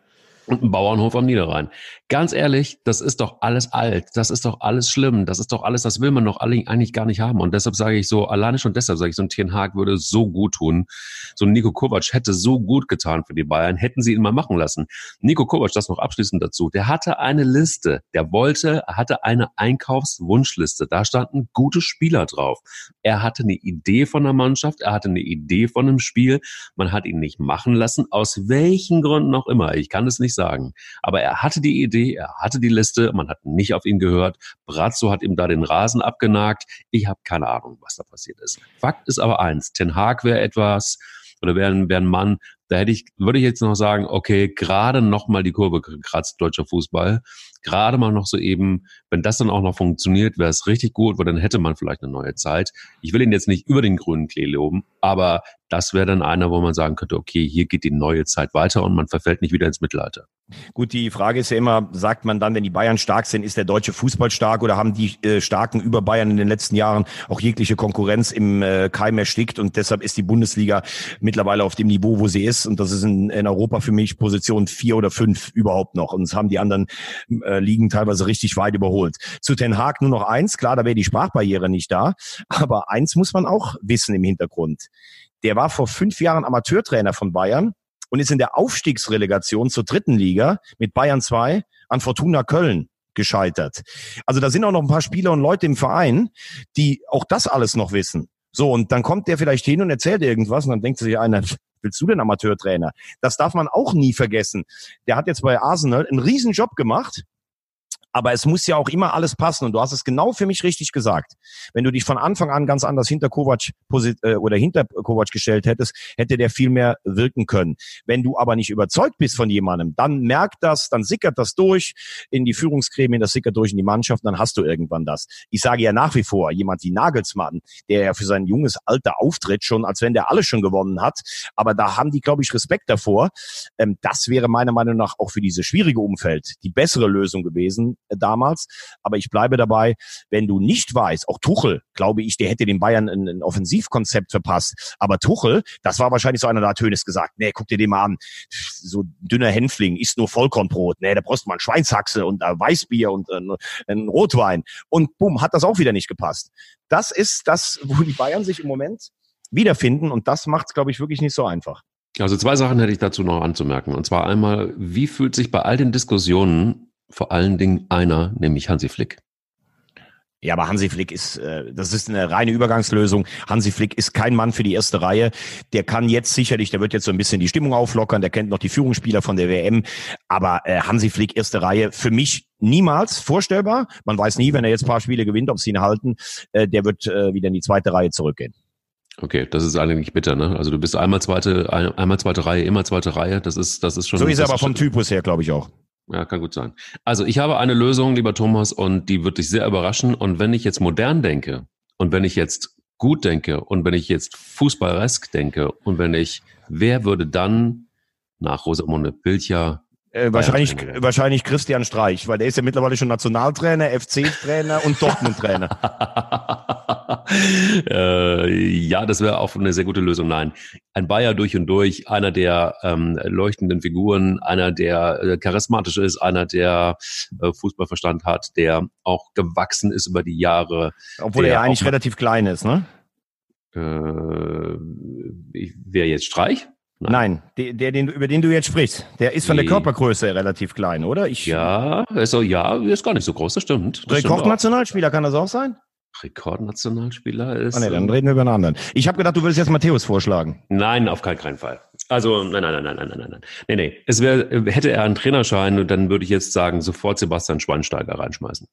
und ein Bauernhof am Niederrhein. Ganz ehrlich, das ist doch alles alt, das ist doch alles schlimm, das ist doch alles, das will man doch eigentlich gar nicht haben. Und deshalb sage ich so, alleine schon deshalb sage ich, so ein Tien Haag würde so gut tun. So ein Nico Kovac hätte so gut getan für die Bayern, hätten sie ihn mal machen lassen. Nico Kovac, das noch abschließend dazu, der hatte eine Liste, der wollte, hatte eine Einkaufswunschliste, da standen gute Spieler drauf. Er hatte eine Idee von der Mannschaft, er hatte eine Idee von einem Spiel, man hat ihn nicht machen lassen, aus welchen Gründen auch immer. Ich kann es nicht sagen. Aber er hatte die Idee, er hatte die Liste, man hat nicht auf ihn gehört. Brazzo hat ihm da den Rasen abgenagt. Ich habe keine Ahnung, was da passiert ist. Fakt ist aber eins, Ten Hag wäre etwas, oder wäre wär ein Mann, da hätte ich, würde ich jetzt noch sagen, okay, gerade noch mal die Kurve gekratzt, deutscher Fußball. Gerade mal noch so eben, wenn das dann auch noch funktioniert, wäre es richtig gut, weil dann hätte man vielleicht eine neue Zeit. Ich will ihn jetzt nicht über den grünen Klee loben, aber das wäre dann einer, wo man sagen könnte, okay, hier geht die neue Zeit weiter und man verfällt nicht wieder ins Mittelalter. Gut, die Frage ist ja immer, sagt man dann, wenn die Bayern stark sind, ist der deutsche Fußball stark oder haben die äh, Starken über Bayern in den letzten Jahren auch jegliche Konkurrenz im äh, Keim erstickt und deshalb ist die Bundesliga mittlerweile auf dem Niveau, wo sie ist und das ist in, in Europa für mich Position vier oder fünf überhaupt noch und es haben die anderen äh, Ligen teilweise richtig weit überholt. Zu Ten Haag nur noch eins, klar, da wäre die Sprachbarriere nicht da, aber eins muss man auch wissen im Hintergrund. Der war vor fünf Jahren Amateurtrainer von Bayern und ist in der Aufstiegsrelegation zur dritten Liga mit Bayern 2 an Fortuna Köln gescheitert. Also da sind auch noch ein paar Spieler und Leute im Verein, die auch das alles noch wissen. So, und dann kommt der vielleicht hin und erzählt irgendwas und dann denkt sich einer, willst du denn Amateurtrainer? Das darf man auch nie vergessen. Der hat jetzt bei Arsenal einen riesen Job gemacht aber es muss ja auch immer alles passen. Und du hast es genau für mich richtig gesagt. Wenn du dich von Anfang an ganz anders hinter Kovac äh, oder hinter Kovac gestellt hättest, hätte der viel mehr wirken können. Wenn du aber nicht überzeugt bist von jemandem, dann merkt das, dann sickert das durch in die Führungsgremien, das sickert durch in die Mannschaft, dann hast du irgendwann das. Ich sage ja nach wie vor, jemand wie Nagelsmann, der ja für sein junges Alter auftritt, schon als wenn der alles schon gewonnen hat, aber da haben die, glaube ich, Respekt davor. Ähm, das wäre meiner Meinung nach auch für dieses schwierige Umfeld die bessere Lösung gewesen, damals. Aber ich bleibe dabei, wenn du nicht weißt, auch Tuchel, glaube ich, der hätte den Bayern ein, ein Offensivkonzept verpasst. Aber Tuchel, das war wahrscheinlich so einer, da hat Hönes gesagt, nee, guck dir den mal an. So dünner Hänfling, isst nur Vollkornbrot. Nee, da brauchst du mal ein Schweinshaxe und ein Weißbier und ein, ein Rotwein. Und bumm, hat das auch wieder nicht gepasst. Das ist das, wo die Bayern sich im Moment wiederfinden und das macht es, glaube ich, wirklich nicht so einfach. Also zwei Sachen hätte ich dazu noch anzumerken. Und zwar einmal, wie fühlt sich bei all den Diskussionen vor allen Dingen einer, nämlich Hansi Flick. Ja, aber Hansi Flick ist, äh, das ist eine reine Übergangslösung. Hansi Flick ist kein Mann für die erste Reihe. Der kann jetzt sicherlich, der wird jetzt so ein bisschen die Stimmung auflockern, der kennt noch die Führungsspieler von der WM. Aber äh, Hansi Flick, erste Reihe, für mich niemals vorstellbar. Man weiß nie, wenn er jetzt ein paar Spiele gewinnt, ob sie ihn halten, äh, der wird äh, wieder in die zweite Reihe zurückgehen. Okay, das ist eigentlich bitter, ne? Also du bist einmal zweite, einmal zweite Reihe, immer zweite Reihe. Das ist, das ist schon. So ist er aber vom Typus her, glaube ich auch. Ja, kann gut sein. Also ich habe eine Lösung, lieber Thomas, und die wird dich sehr überraschen. Und wenn ich jetzt modern denke und wenn ich jetzt gut denke und wenn ich jetzt fußballesk denke und wenn ich, wer würde dann nach Rosamunde Pilcher äh, wahrscheinlich, wahrscheinlich Christian Streich, weil der ist ja mittlerweile schon Nationaltrainer, FC-Trainer und Dortmund-Trainer. äh, ja, das wäre auch eine sehr gute Lösung. Nein, ein Bayer durch und durch, einer der ähm, leuchtenden Figuren, einer der äh, charismatisch ist, einer der äh, Fußballverstand hat, der auch gewachsen ist über die Jahre. Obwohl er ja eigentlich relativ klein ist, ne? Äh, wer jetzt Streich? Nein, der, der den, über den du jetzt sprichst, der ist von der Körpergröße relativ klein, oder? Ich, ja, also ja, ist gar nicht so groß, das stimmt. Das Rekordnationalspieler kann das auch sein? Rekordnationalspieler ist. Ah, nee, dann reden wir über einen anderen. Ich habe gedacht, du würdest jetzt Matthäus vorschlagen. Nein, auf keinen, Fall. Also, nein, nein, nein, nein, nein, nein, nein. Nee, nee. Es wär, hätte er einen Trainerschein, dann würde ich jetzt sagen, sofort Sebastian Schweinsteiger reinschmeißen.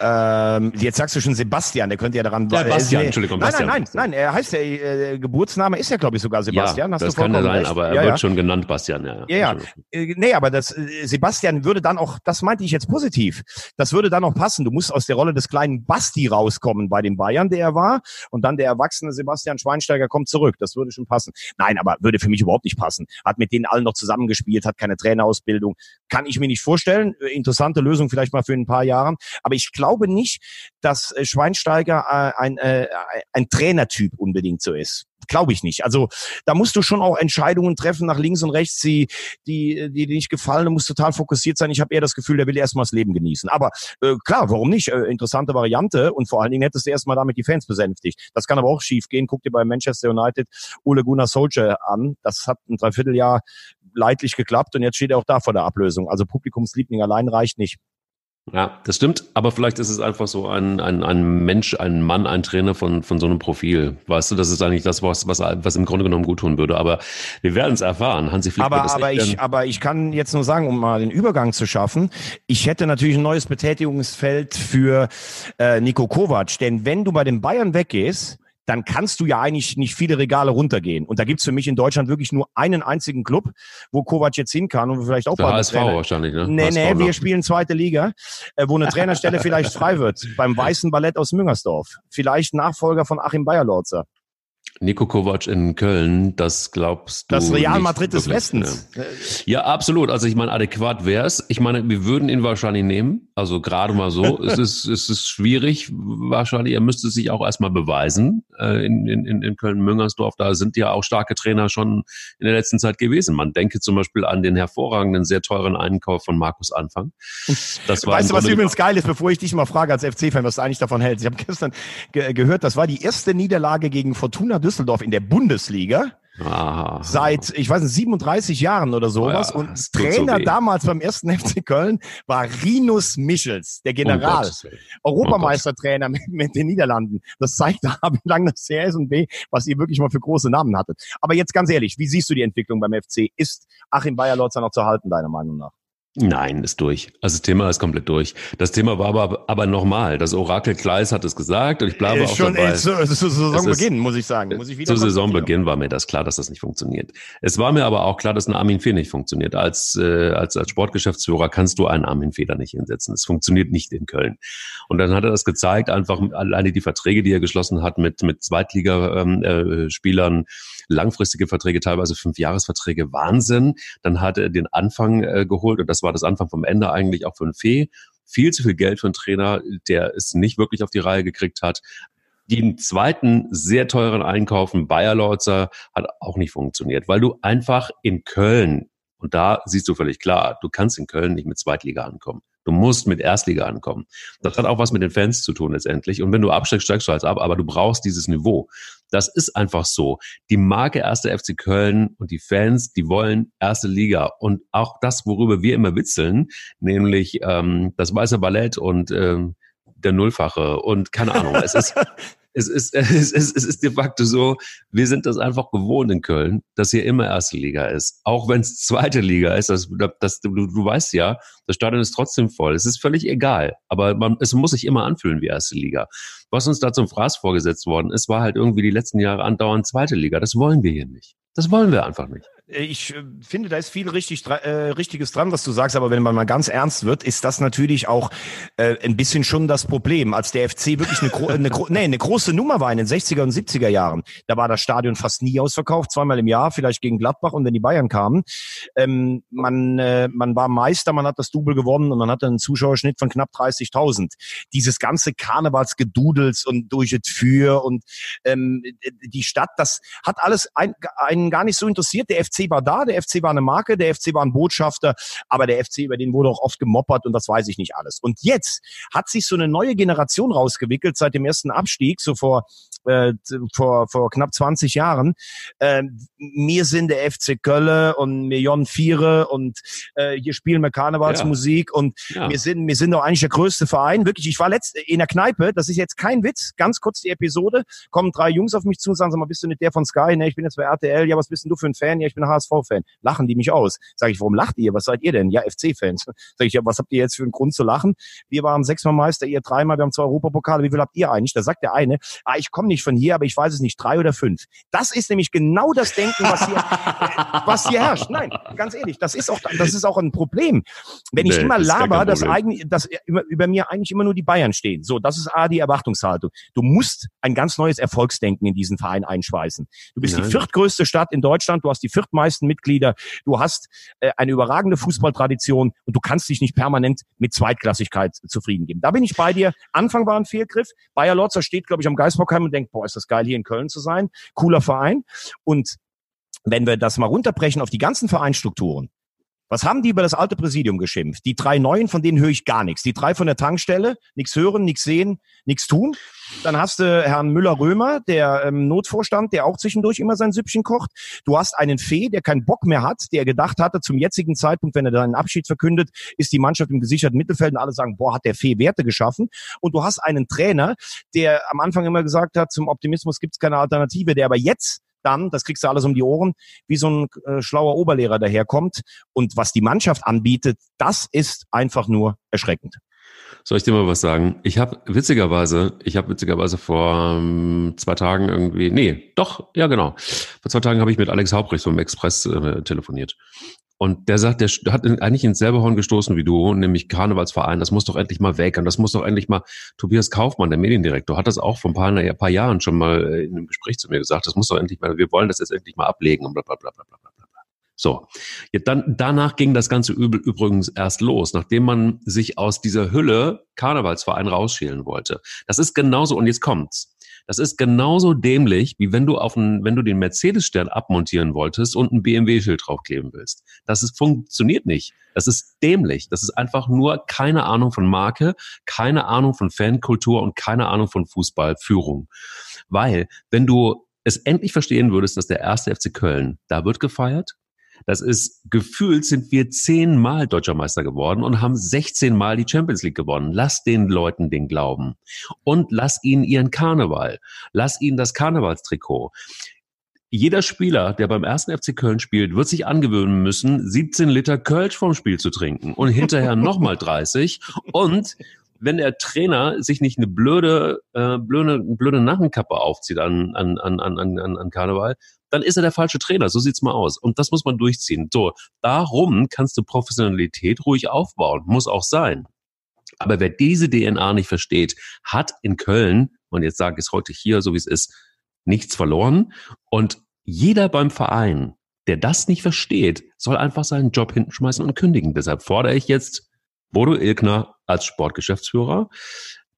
Ähm, jetzt sagst du schon Sebastian, der könnte ja daran. Ja, Bastian, äh, Entschuldigung, nein, Bastian. Nein, nein, nein, er heißt ja, äh, Geburtsname ist ja, glaube ich, sogar Sebastian. Ja, das kann er sein, recht. aber er ja, wird ja. schon genannt Bastian. Ja, ja. ja. Äh, nee, aber das äh, Sebastian würde dann auch, das meinte ich jetzt positiv, das würde dann auch passen. Du musst aus der Rolle des kleinen Basti rauskommen bei den Bayern, der er war, und dann der erwachsene Sebastian Schweinsteiger kommt zurück. Das würde schon passen. Nein, aber würde für mich überhaupt nicht passen. Hat mit denen allen noch zusammengespielt, hat keine Trainerausbildung. Kann ich mir nicht vorstellen. Interessante Lösung vielleicht mal für ein paar Jahren. Aber ich glaube nicht, dass äh, Schweinsteiger äh, ein, äh, ein Trainertyp unbedingt so ist. Glaube ich nicht. Also da musst du schon auch Entscheidungen treffen nach links und rechts, die, die, die dir nicht gefallen. Du musst total fokussiert sein. Ich habe eher das Gefühl, der will erstmal das Leben genießen. Aber äh, klar, warum nicht? Äh, interessante Variante und vor allen Dingen hättest du erstmal damit die Fans besänftigt. Das kann aber auch schief gehen. Guck dir bei Manchester United Ole Gunnar Solskjaer an. Das hat ein Dreivierteljahr leidlich geklappt und jetzt steht er auch da vor der Ablösung. Also Publikumsliebling allein reicht nicht. Ja, das stimmt. Aber vielleicht ist es einfach so ein, ein, ein Mensch, ein Mann, ein Trainer von, von so einem Profil. Weißt du, das ist eigentlich das, was, was, was im Grunde genommen gut tun würde. Aber wir werden es erfahren. Hansi Flick aber, aber ich, aber ich kann jetzt nur sagen, um mal den Übergang zu schaffen, ich hätte natürlich ein neues Betätigungsfeld für äh, Nico Kovac. Denn wenn du bei den Bayern weggehst, dann kannst du ja eigentlich nicht viele Regale runtergehen. Und da gibt's für mich in Deutschland wirklich nur einen einzigen Club, wo Kovac jetzt hin kann und vielleicht auch Der HSV Trainer. wahrscheinlich, ne? Nee, nee, wir spielen zweite Liga, äh, wo eine Trainerstelle vielleicht frei wird. Beim Weißen Ballett aus Müngersdorf. Vielleicht Nachfolger von Achim Bayerlorzer. Nico Kovac in Köln, das glaubst du? Das Real Madrid des Westens. Ja. ja, absolut. Also ich meine, adäquat wäre es. Ich meine, wir würden ihn wahrscheinlich nehmen. Also gerade mal so. es, ist, es ist schwierig wahrscheinlich. Er müsste sich auch erstmal beweisen äh, in, in, in Köln-Müngersdorf. Da sind ja auch starke Trainer schon in der letzten Zeit gewesen. Man denke zum Beispiel an den hervorragenden, sehr teuren Einkauf von Markus Anfang. Das war weißt du, was übrigens geil ist, bevor ich dich mal frage als FC-Fan, was du eigentlich davon hältst? Ich habe gestern ge gehört, das war die erste Niederlage gegen Fortuna Düsseldorf in der Bundesliga Aha. seit, ich weiß nicht, 37 Jahren oder sowas. Oh ja, und Trainer so damals beim ersten FC Köln war Rinus Michels, der General. Oh Europameistertrainer mit, mit, den Niederlanden. Das zeigt, da wie lange das her ist und B, was ihr wirklich mal für große Namen hattet. Aber jetzt ganz ehrlich, wie siehst du die Entwicklung beim FC? Ist Achim Bayer-Lotzer noch zu halten, deiner Meinung nach? Nein, ist durch. Also das Thema ist komplett durch. Das Thema war aber, aber nochmal. Das Orakel Kleis hat es gesagt und ich bleibe auch schon dabei. Schon zu, zu Saisonbeginn, muss ich sagen. Muss ich wieder zu Saisonbeginn war mir das klar, dass das nicht funktioniert. Es war mir aber auch klar, dass ein Armin Fee nicht funktioniert. Als, äh, als, als Sportgeschäftsführer kannst du einen Armin Fee da nicht hinsetzen. Es funktioniert nicht in Köln. Und dann hat er das gezeigt, einfach alleine die Verträge, die er geschlossen hat mit, mit Zweitligaspielern, ähm, äh, langfristige Verträge, teilweise Fünfjahresverträge, Wahnsinn. Dann hat er den Anfang äh, geholt und das war das Anfang vom Ende eigentlich auch für einen Fee. Viel zu viel Geld für einen Trainer, der es nicht wirklich auf die Reihe gekriegt hat. Den zweiten sehr teuren Einkaufen Bayer Lorzer hat auch nicht funktioniert, weil du einfach in Köln, und da siehst du völlig klar, du kannst in Köln nicht mit Zweitliga ankommen. Du musst mit Erstliga ankommen. Das hat auch was mit den Fans zu tun letztendlich. Und wenn du absteigst, steigst du halt ab, aber du brauchst dieses Niveau. Das ist einfach so. Die Marke erste FC Köln und die Fans, die wollen erste Liga. Und auch das, worüber wir immer witzeln, nämlich ähm, das weiße Ballett und ähm, der Nullfache und keine Ahnung. Es ist, es ist, es ist, es ist de facto so, wir sind das einfach gewohnt in Köln, dass hier immer erste Liga ist. Auch wenn es zweite Liga ist, das, das, du, du weißt ja, das Stadion ist trotzdem voll. Es ist völlig egal. Aber man, es muss sich immer anfühlen wie erste Liga. Was uns da zum Fraß vorgesetzt worden ist, war halt irgendwie die letzten Jahre andauernd zweite Liga. Das wollen wir hier nicht. Das wollen wir einfach nicht. Äh, ich äh, finde, da ist viel richtig, äh, Richtiges dran, was du sagst, aber wenn man mal ganz ernst wird, ist das natürlich auch äh, ein bisschen schon das Problem. Als der FC wirklich eine, eine, nee, eine große Nummer war in den 60er und 70er Jahren, da war das Stadion fast nie ausverkauft, zweimal im Jahr, vielleicht gegen Gladbach und wenn die Bayern kamen. Ähm, man, äh, man war Meister, man hat das Double gewonnen und man hatte einen Zuschauerschnitt von knapp 30.000. Dieses ganze Karnevalsgedudels und durch das Für und ähm, die Stadt, das hat alles ein, einen gar nicht so interessiert. Der FC war da, der FC war eine Marke, der FC war ein Botschafter, aber der FC, über den wurde auch oft gemoppert und das weiß ich nicht alles. Und jetzt hat sich so eine neue Generation rausgewickelt seit dem ersten Abstieg, so vor äh, vor, vor knapp 20 Jahren. Äh, mir sind der FC Kölle und Million Viere und äh, hier spielen wir Karnevalsmusik ja. und ja. wir sind wir sind doch eigentlich der größte Verein. Wirklich, ich war letzt in der Kneipe, das ist jetzt kein Witz, ganz kurz die Episode, kommen drei Jungs auf mich zu und sagen, sag mal, bist du nicht der von Sky? Ne, ich bin jetzt bei RTL. Ja, was bist denn du für ein Fan? Ja, ich bin HSV-Fan. Lachen die mich aus. Sag ich, warum lacht ihr? Was seid ihr denn? Ja, FC-Fans. Sag ich, ja, was habt ihr jetzt für einen Grund zu lachen? Wir waren sechsmal Meister, ihr dreimal, wir haben zwei Europapokale. Wie viel habt ihr eigentlich? Da sagt der eine, ah, ich komme nicht von hier, aber ich weiß es nicht, drei oder fünf. Das ist nämlich genau das Denken, was hier, was hier herrscht. Nein, ganz ehrlich, das ist auch, das ist auch ein Problem. Wenn ich nee, immer laber, dass eigentlich, dass über, über mir eigentlich immer nur die Bayern stehen. So, das ist A, die Erwartungshaltung. Du musst ein ganz neues Erfolgsdenken in diesen Verein einschweißen. Du bist Nein. die viertgrößte Stadt in Deutschland, du hast die viertmeisten Mitglieder, du hast äh, eine überragende Fußballtradition und du kannst dich nicht permanent mit Zweitklassigkeit zufrieden geben. Da bin ich bei dir. Anfang war ein Fehlgriff. Bayer Lotzer steht, glaube ich, am Geisbockheim und denkt, boah, ist das geil, hier in Köln zu sein. Cooler Verein. Und wenn wir das mal runterbrechen auf die ganzen Vereinsstrukturen, was haben die über das alte Präsidium geschimpft? Die drei neuen, von denen höre ich gar nichts. Die drei von der Tankstelle, nichts hören, nichts sehen, nichts tun. Dann hast du Herrn Müller-Römer, der ähm, Notvorstand, der auch zwischendurch immer sein Süppchen kocht. Du hast einen Fee, der keinen Bock mehr hat, der gedacht hatte, zum jetzigen Zeitpunkt, wenn er seinen Abschied verkündet, ist die Mannschaft im gesicherten Mittelfeld und alle sagen, boah, hat der Fee Werte geschaffen. Und du hast einen Trainer, der am Anfang immer gesagt hat, zum Optimismus gibt es keine Alternative, der aber jetzt dann, das kriegst du alles um die Ohren, wie so ein äh, schlauer Oberlehrer daherkommt. Und was die Mannschaft anbietet, das ist einfach nur erschreckend. Soll ich dir mal was sagen? Ich habe witzigerweise, ich habe witzigerweise vor ähm, zwei Tagen irgendwie, nee, doch, ja genau. Vor zwei Tagen habe ich mit Alex Haubrecht vom Express äh, telefoniert. Und der sagt, der hat eigentlich ins selbe Horn gestoßen wie du, nämlich Karnevalsverein, das muss doch endlich mal weg. Und das muss doch endlich mal, Tobias Kaufmann, der Mediendirektor, hat das auch vor ein paar, ein paar Jahren schon mal äh, in einem Gespräch zu mir gesagt, das muss doch endlich mal, wir wollen das jetzt endlich mal ablegen und bla bla bla bla bla bla. So, jetzt dann, danach ging das ganze Übel übrigens erst los, nachdem man sich aus dieser Hülle Karnevalsverein rausschälen wollte. Das ist genauso, und jetzt kommt's. Das ist genauso dämlich, wie wenn du auf einen, wenn du den Mercedes-Stern abmontieren wolltest und ein BMW-Schild draufkleben willst. Das ist, funktioniert nicht. Das ist dämlich. Das ist einfach nur keine Ahnung von Marke, keine Ahnung von Fankultur und keine Ahnung von Fußballführung. Weil, wenn du es endlich verstehen würdest, dass der erste FC Köln, da wird gefeiert. Das ist, gefühlt sind wir zehnmal deutscher Meister geworden und haben 16 Mal die Champions League gewonnen. Lass den Leuten den glauben. Und lass ihnen ihren Karneval. Lass ihnen das Karnevalstrikot jeder Spieler, der beim ersten FC Köln spielt, wird sich angewöhnen müssen, 17 Liter Kölsch vom Spiel zu trinken und hinterher nochmal 30. Und wenn der Trainer sich nicht eine blöde, äh, blöde, blöde Narrenkappe aufzieht an, an, an, an, an, an Karneval, dann ist er der falsche Trainer. So sieht's mal aus. Und das muss man durchziehen. So, darum kannst du Professionalität ruhig aufbauen. Muss auch sein. Aber wer diese DNA nicht versteht, hat in Köln, und jetzt sage ich es heute hier, so wie es ist, nichts verloren. Und jeder beim Verein, der das nicht versteht, soll einfach seinen Job hinten schmeißen und kündigen. Deshalb fordere ich jetzt Bodo Ilkner als Sportgeschäftsführer,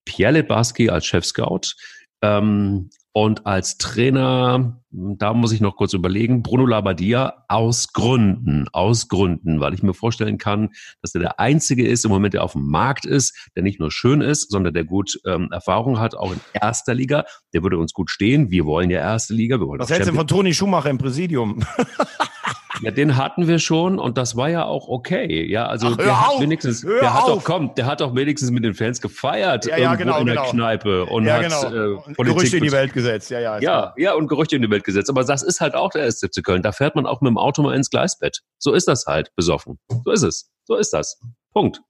Pierre Letbarski als Chefscout, ähm, und als Trainer, da muss ich noch kurz überlegen, Bruno Labbadia aus Gründen, aus Gründen, weil ich mir vorstellen kann, dass er der Einzige ist im Moment, der auf dem Markt ist, der nicht nur schön ist, sondern der gut ähm, Erfahrung hat, auch in erster Liga. Der würde uns gut stehen. Wir wollen ja erste Liga. Wir wollen Was hältst du von Toni Schumacher im Präsidium? Ja, den hatten wir schon und das war ja auch okay. Ja, also Ach, der hat auf, wenigstens, der hat doch, komm, der hat doch wenigstens mit den Fans gefeiert ja, ja, genau, in der genau. Kneipe und ja, hat genau. äh, Gerüchte in die Welt gesetzt. Ja, ja, ja, ja, und Gerüchte in die Welt gesetzt. Aber das ist halt auch der SC Köln. Da fährt man auch mit dem Auto mal ins Gleisbett. So ist das halt, besoffen. So ist es. So ist das. Punkt.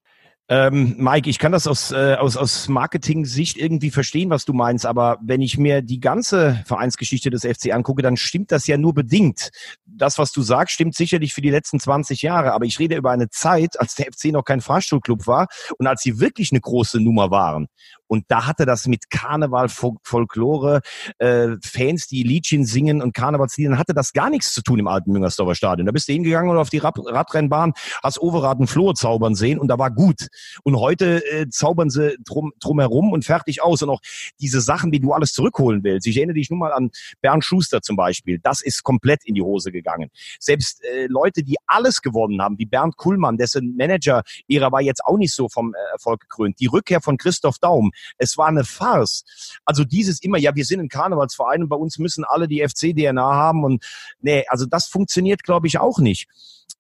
Ähm, Mike, ich kann das aus, äh, aus, aus Marketing-Sicht irgendwie verstehen, was du meinst, aber wenn ich mir die ganze Vereinsgeschichte des FC angucke, dann stimmt das ja nur bedingt. Das, was du sagst, stimmt sicherlich für die letzten 20 Jahre, aber ich rede über eine Zeit, als der FC noch kein Fahrstuhlclub war und als sie wirklich eine große Nummer waren. Und da hatte das mit Karneval, Folklore, äh, Fans, die Liedchen singen und Karnevalsliedern, hatte das gar nichts zu tun im alten Müngersdorfer Stadion. Da bist du hingegangen oder auf die Rad Radrennbahn, hast Overath und Floh zaubern sehen und da war gut. Und heute äh, zaubern sie drum, drumherum und fertig aus. Und auch diese Sachen, die du alles zurückholen willst. Ich erinnere dich nur mal an Bernd Schuster zum Beispiel. Das ist komplett in die Hose gegangen. Selbst äh, Leute, die alles gewonnen haben, wie Bernd Kuhlmann, dessen Manager-Ära war jetzt auch nicht so vom äh, Erfolg gekrönt. Die Rückkehr von Christoph Daum, es war eine Farce. Also dieses immer, ja, wir sind ein Karnevalsverein und bei uns müssen alle die FC-DNA haben und nee, also das funktioniert, glaube ich, auch nicht.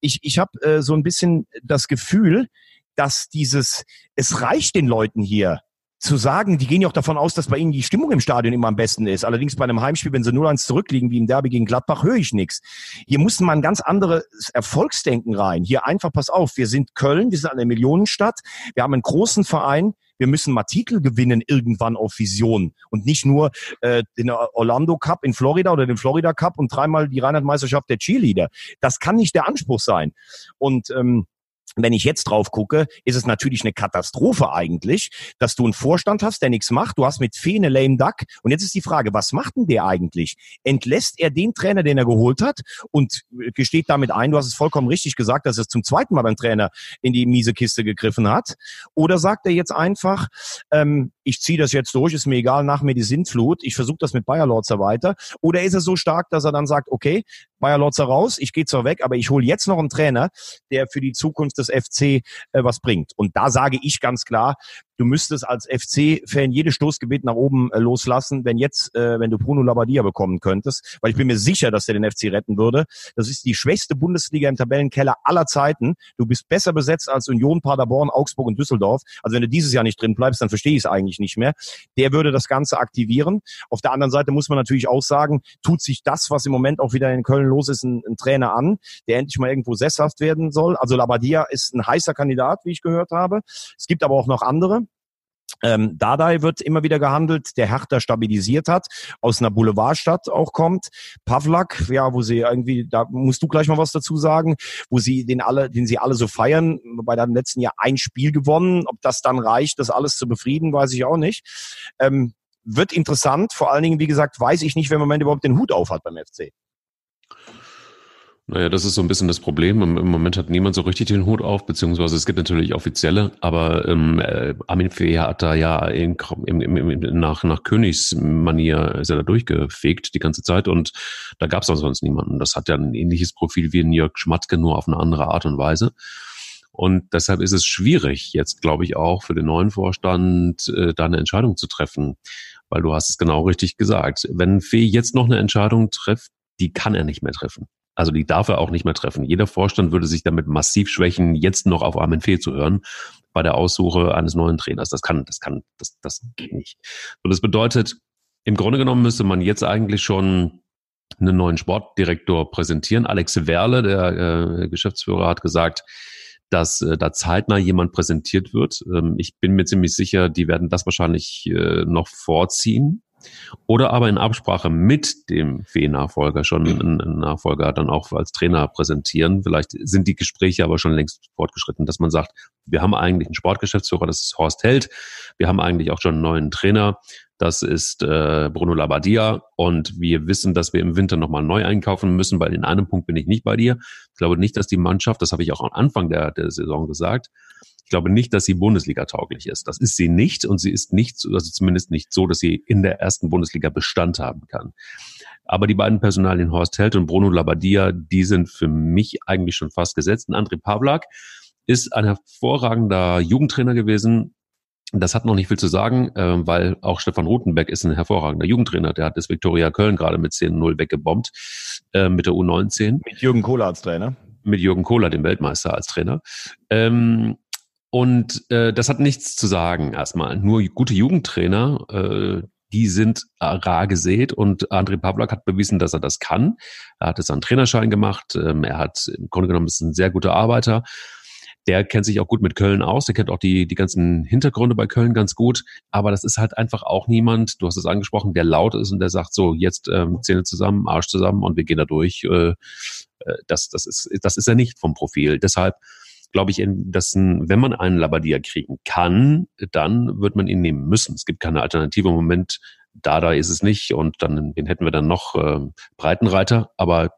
Ich, ich habe äh, so ein bisschen das Gefühl, dass dieses, es reicht den Leuten hier, zu sagen, die gehen ja auch davon aus, dass bei ihnen die Stimmung im Stadion immer am besten ist. Allerdings bei einem Heimspiel, wenn sie 0-1 zurückliegen, wie im Derby gegen Gladbach, höre ich nichts. Hier muss man ganz anderes Erfolgsdenken rein. Hier einfach, pass auf, wir sind Köln, wir sind eine Millionenstadt, wir haben einen großen Verein, wir müssen mal Titel gewinnen irgendwann auf Vision und nicht nur äh, den Orlando Cup in Florida oder den Florida Cup und dreimal die Reinhard-Meisterschaft der Cheerleader. Das kann nicht der Anspruch sein. Und ähm, wenn ich jetzt drauf gucke, ist es natürlich eine Katastrophe eigentlich, dass du einen Vorstand hast, der nichts macht. Du hast mit Fee Lame Duck. Und jetzt ist die Frage, was macht denn der eigentlich? Entlässt er den Trainer, den er geholt hat und gesteht damit ein, du hast es vollkommen richtig gesagt, dass er zum zweiten Mal beim Trainer in die miese Kiste gegriffen hat? Oder sagt er jetzt einfach, ähm, ich ziehe das jetzt durch, ist mir egal, nach mir die Sintflut, ich versuche das mit Bayer Lorzer weiter? Oder ist er so stark, dass er dann sagt, okay, Bayer Lorzer raus, ich gehe zwar weg, aber ich hole jetzt noch einen Trainer, der für die Zukunft des FC äh, was bringt. Und da sage ich ganz klar, du müsstest als FC-Fan jedes Stoßgebet nach oben äh, loslassen, wenn jetzt, äh, wenn du Bruno Labbadia bekommen könntest, weil ich bin mir sicher, dass der den FC retten würde. Das ist die schwächste Bundesliga im Tabellenkeller aller Zeiten. Du bist besser besetzt als Union, Paderborn, Augsburg und Düsseldorf. Also wenn du dieses Jahr nicht drin bleibst, dann verstehe ich es eigentlich nicht mehr. Der würde das Ganze aktivieren. Auf der anderen Seite muss man natürlich auch sagen, tut sich das, was im Moment auch wieder in Köln los ist, ein, ein Trainer an, der endlich mal irgendwo sesshaft werden soll. Also Labadia ist ein heißer Kandidat, wie ich gehört habe. Es gibt aber auch noch andere. Ähm, Dardai wird immer wieder gehandelt, der Hertha stabilisiert hat, aus einer Boulevardstadt auch kommt. Pavlak, ja, wo sie irgendwie, da musst du gleich mal was dazu sagen, wo sie den alle, den sie alle so feiern, bei dem letzten Jahr ein Spiel gewonnen. Ob das dann reicht, das alles zu befrieden, weiß ich auch nicht. Ähm, wird interessant, vor allen Dingen, wie gesagt, weiß ich nicht, wenn man überhaupt den Hut auf hat beim FC. Naja, das ist so ein bisschen das Problem. Im, Moment hat niemand so richtig den Hut auf, beziehungsweise es gibt natürlich offizielle, aber ähm, äh, Armin Fee hat da ja in, im, im, nach, nach Königsmanier ist er da durchgefegt die ganze Zeit und da gab es sonst niemanden. Das hat ja ein ähnliches Profil wie ein Jörg Schmatke, nur auf eine andere Art und Weise. Und deshalb ist es schwierig, jetzt glaube ich auch für den neuen Vorstand äh, da eine Entscheidung zu treffen. Weil du hast es genau richtig gesagt. Wenn Fee jetzt noch eine Entscheidung trifft, die kann er nicht mehr treffen. Also die darf er auch nicht mehr treffen. Jeder Vorstand würde sich damit massiv schwächen, jetzt noch auf Armin Fee zu hören bei der Aussuche eines neuen Trainers. Das kann, das kann, das, das geht nicht. Und das bedeutet, im Grunde genommen müsste man jetzt eigentlich schon einen neuen Sportdirektor präsentieren. Alex Werle, der äh, Geschäftsführer, hat gesagt, dass äh, da zeitnah jemand präsentiert wird. Ähm, ich bin mir ziemlich sicher, die werden das wahrscheinlich äh, noch vorziehen. Oder aber in Absprache mit dem Fee-Nachfolger schon einen Nachfolger dann auch als Trainer präsentieren. Vielleicht sind die Gespräche aber schon längst fortgeschritten, dass man sagt, wir haben eigentlich einen Sportgeschäftsführer, das ist Horst Held. Wir haben eigentlich auch schon einen neuen Trainer. Das ist äh, Bruno Labbadia und wir wissen, dass wir im Winter nochmal neu einkaufen müssen, weil in einem Punkt bin ich nicht bei dir. Ich glaube nicht, dass die Mannschaft, das habe ich auch am Anfang der, der Saison gesagt, ich glaube nicht, dass sie Bundesliga tauglich ist. Das ist sie nicht und sie ist nicht, also zumindest nicht so, dass sie in der ersten Bundesliga Bestand haben kann. Aber die beiden Personalien Horst Held und Bruno Labbadia, die sind für mich eigentlich schon fast gesetzt. Und André Pavlak ist ein hervorragender Jugendtrainer gewesen, das hat noch nicht viel zu sagen, äh, weil auch Stefan Rutenbeck ist ein hervorragender Jugendtrainer. Der hat das Viktoria Köln gerade mit 10-0 weggebombt äh, mit der U19. Mit Jürgen Kohler als Trainer. Mit Jürgen Kohler, dem Weltmeister, als Trainer. Ähm, und äh, das hat nichts zu sagen erstmal. Nur gute Jugendtrainer, äh, die sind rar gesät und André Pavlak hat bewiesen, dass er das kann. Er hat jetzt einen Trainerschein gemacht. Ähm, er hat im Grunde genommen ist ein sehr guter Arbeiter der kennt sich auch gut mit Köln aus, der kennt auch die, die ganzen Hintergründe bei Köln ganz gut, aber das ist halt einfach auch niemand, du hast es angesprochen, der laut ist und der sagt so, jetzt ähm, Zähne zusammen, Arsch zusammen und wir gehen da durch. Äh, äh das, das, ist, das ist er nicht vom Profil. Deshalb glaube ich, dass ein, wenn man einen Labadia kriegen kann, dann wird man ihn nehmen müssen. Es gibt keine Alternative im Moment. Dada ist es nicht und dann, den hätten wir dann noch äh, Breitenreiter, aber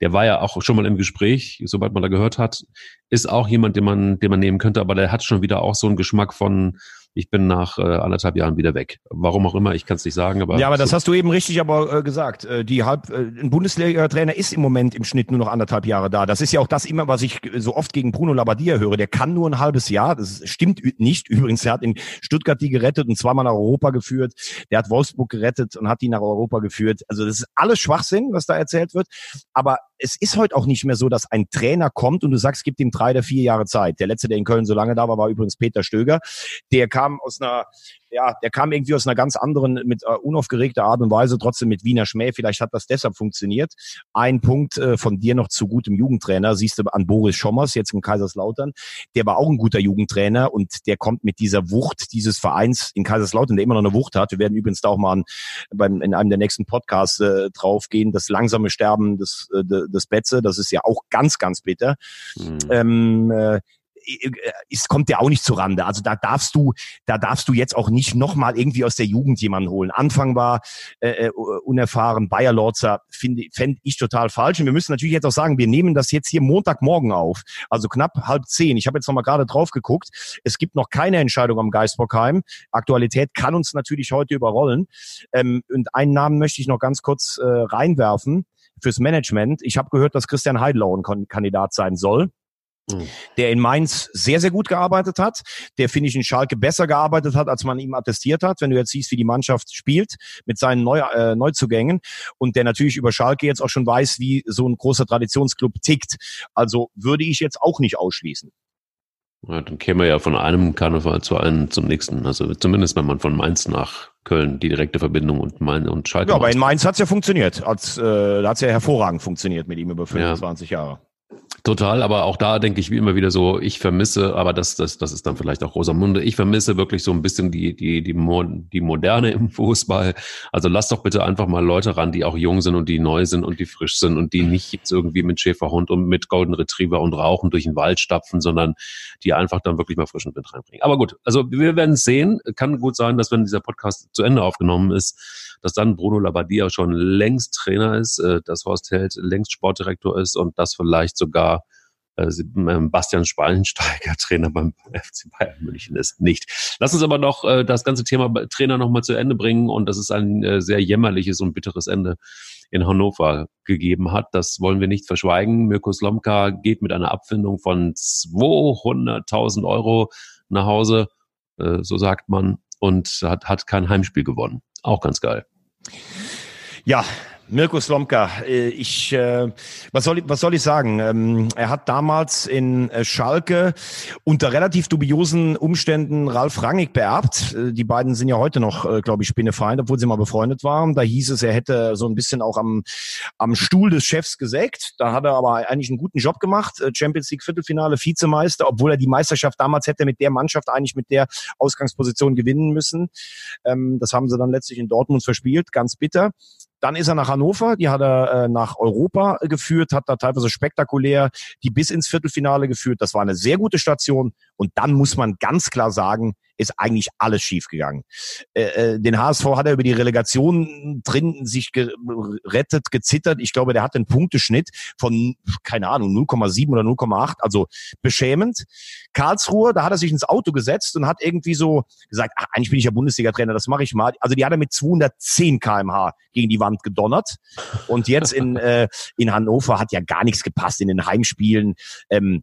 der war ja auch schon mal im Gespräch, sobald man da gehört hat, ist auch jemand, den man, den man nehmen könnte, aber der hat schon wieder auch so einen Geschmack von, ich bin nach äh, anderthalb Jahren wieder weg. Warum auch immer, ich kann es nicht sagen. Aber ja, aber so. das hast du eben richtig aber äh, gesagt. Äh, die halb, äh, ein Bundesliga-Trainer ist im Moment im Schnitt nur noch anderthalb Jahre da. Das ist ja auch das immer, was ich so oft gegen Bruno Labbadia höre. Der kann nur ein halbes Jahr. Das stimmt nicht. Übrigens, er hat in Stuttgart die gerettet und zweimal nach Europa geführt. Der hat Wolfsburg gerettet und hat die nach Europa geführt. Also das ist alles Schwachsinn, was da erzählt wird. Aber es ist heute auch nicht mehr so, dass ein Trainer kommt und du sagst, gib ihm drei oder vier Jahre Zeit. Der letzte, der in Köln so lange da war, war übrigens Peter Stöger. Der kam aus einer ja, der kam irgendwie aus einer ganz anderen, mit äh, unaufgeregter Art und Weise, trotzdem mit Wiener Schmäh. Vielleicht hat das deshalb funktioniert. Ein Punkt äh, von dir noch zu gutem Jugendtrainer, siehst du an Boris Schommers, jetzt im Kaiserslautern. Der war auch ein guter Jugendtrainer und der kommt mit dieser Wucht dieses Vereins in Kaiserslautern, der immer noch eine Wucht hat. Wir werden übrigens da auch mal an, beim, in einem der nächsten Podcasts äh, draufgehen, das langsame Sterben des, äh, des Betze, das ist ja auch ganz, ganz bitter. Mhm. Ähm, äh, es kommt ja auch nicht zu Rande. Also da darfst du, da darfst du jetzt auch nicht nochmal irgendwie aus der Jugend jemanden holen. Anfang war äh, äh unerfahren, Bayer Lorzer, finde fände ich total falsch. Und wir müssen natürlich jetzt auch sagen, wir nehmen das jetzt hier Montagmorgen auf, also knapp halb zehn. Ich habe jetzt nochmal gerade drauf geguckt. Es gibt noch keine Entscheidung am Geisbockheim. Aktualität kann uns natürlich heute überrollen. Ähm, und einen Namen möchte ich noch ganz kurz äh, reinwerfen fürs Management. Ich habe gehört, dass Christian Heidlau ein Kandidat sein soll. Mhm. der in Mainz sehr, sehr gut gearbeitet hat, der, finde ich, in Schalke besser gearbeitet hat, als man ihm attestiert hat, wenn du jetzt siehst, wie die Mannschaft spielt mit seinen Neu äh, Neuzugängen und der natürlich über Schalke jetzt auch schon weiß, wie so ein großer Traditionsclub tickt. Also würde ich jetzt auch nicht ausschließen. Ja, dann käme ja von einem Karneval zu einem zum nächsten. Also zumindest wenn man von Mainz nach Köln die direkte Verbindung und Mainz und Schalke. Ja, aber in Mainz hat's ja funktioniert. Als, äh, da hat's ja hervorragend funktioniert mit ihm über 25 ja. Jahre. Total, aber auch da denke ich wie immer wieder so, ich vermisse, aber das, das, das ist dann vielleicht auch Rosamunde, ich vermisse wirklich so ein bisschen die, die, die, Mo die Moderne im Fußball. Also lass doch bitte einfach mal Leute ran, die auch jung sind und die neu sind und die frisch sind und die nicht jetzt irgendwie mit Schäferhund und mit Golden Retriever und Rauchen durch den Wald stapfen, sondern die einfach dann wirklich mal frischen Wind reinbringen. Aber gut, also wir werden es sehen. Kann gut sein, dass wenn dieser Podcast zu Ende aufgenommen ist, dass dann Bruno Labbadia schon längst Trainer ist, äh, dass Horst Held längst Sportdirektor ist und das vielleicht sogar äh, ähm, Bastian Spallensteiger Trainer beim FC Bayern München ist. Nicht. Lass uns aber noch äh, das ganze Thema Trainer nochmal zu Ende bringen und das ist ein äh, sehr jämmerliches und bitteres Ende in Hannover gegeben hat. Das wollen wir nicht verschweigen. Mirko Slomka geht mit einer Abfindung von 200.000 Euro nach Hause, so sagt man, und hat, hat kein Heimspiel gewonnen. Auch ganz geil. Ja, Mirko Slomka, äh, ich, äh, was soll ich, was soll ich sagen? Ähm, er hat damals in äh, Schalke unter relativ dubiosen Umständen Ralf Rangig beerbt. Die beiden sind ja heute noch, glaube ich, Spinnefeind, obwohl sie mal befreundet waren. Da hieß es, er hätte so ein bisschen auch am, am Stuhl des Chefs gesägt. Da hat er aber eigentlich einen guten Job gemacht. Champions League Viertelfinale, Vizemeister, obwohl er die Meisterschaft damals hätte mit der Mannschaft eigentlich mit der Ausgangsposition gewinnen müssen. Ähm, das haben sie dann letztlich in Dortmund verspielt, ganz bitter. Dann ist er nach Hannover, die hat er äh, nach Europa geführt, hat da teilweise spektakulär die bis ins Viertelfinale geführt. Das war eine sehr gute Station. Und dann muss man ganz klar sagen, ist eigentlich alles schiefgegangen. Äh, äh, den HSV hat er über die Relegation drin sich gerettet, gezittert. Ich glaube, der hat einen Punkteschnitt von, keine Ahnung, 0,7 oder 0,8, also beschämend. Karlsruhe, da hat er sich ins Auto gesetzt und hat irgendwie so gesagt, ach, eigentlich bin ich ja Bundesliga-Trainer, das mache ich mal. Also die hat er mit 210 kmh gegen die Wand gedonnert. Und jetzt in, äh, in Hannover hat ja gar nichts gepasst in den Heimspielen. Ähm,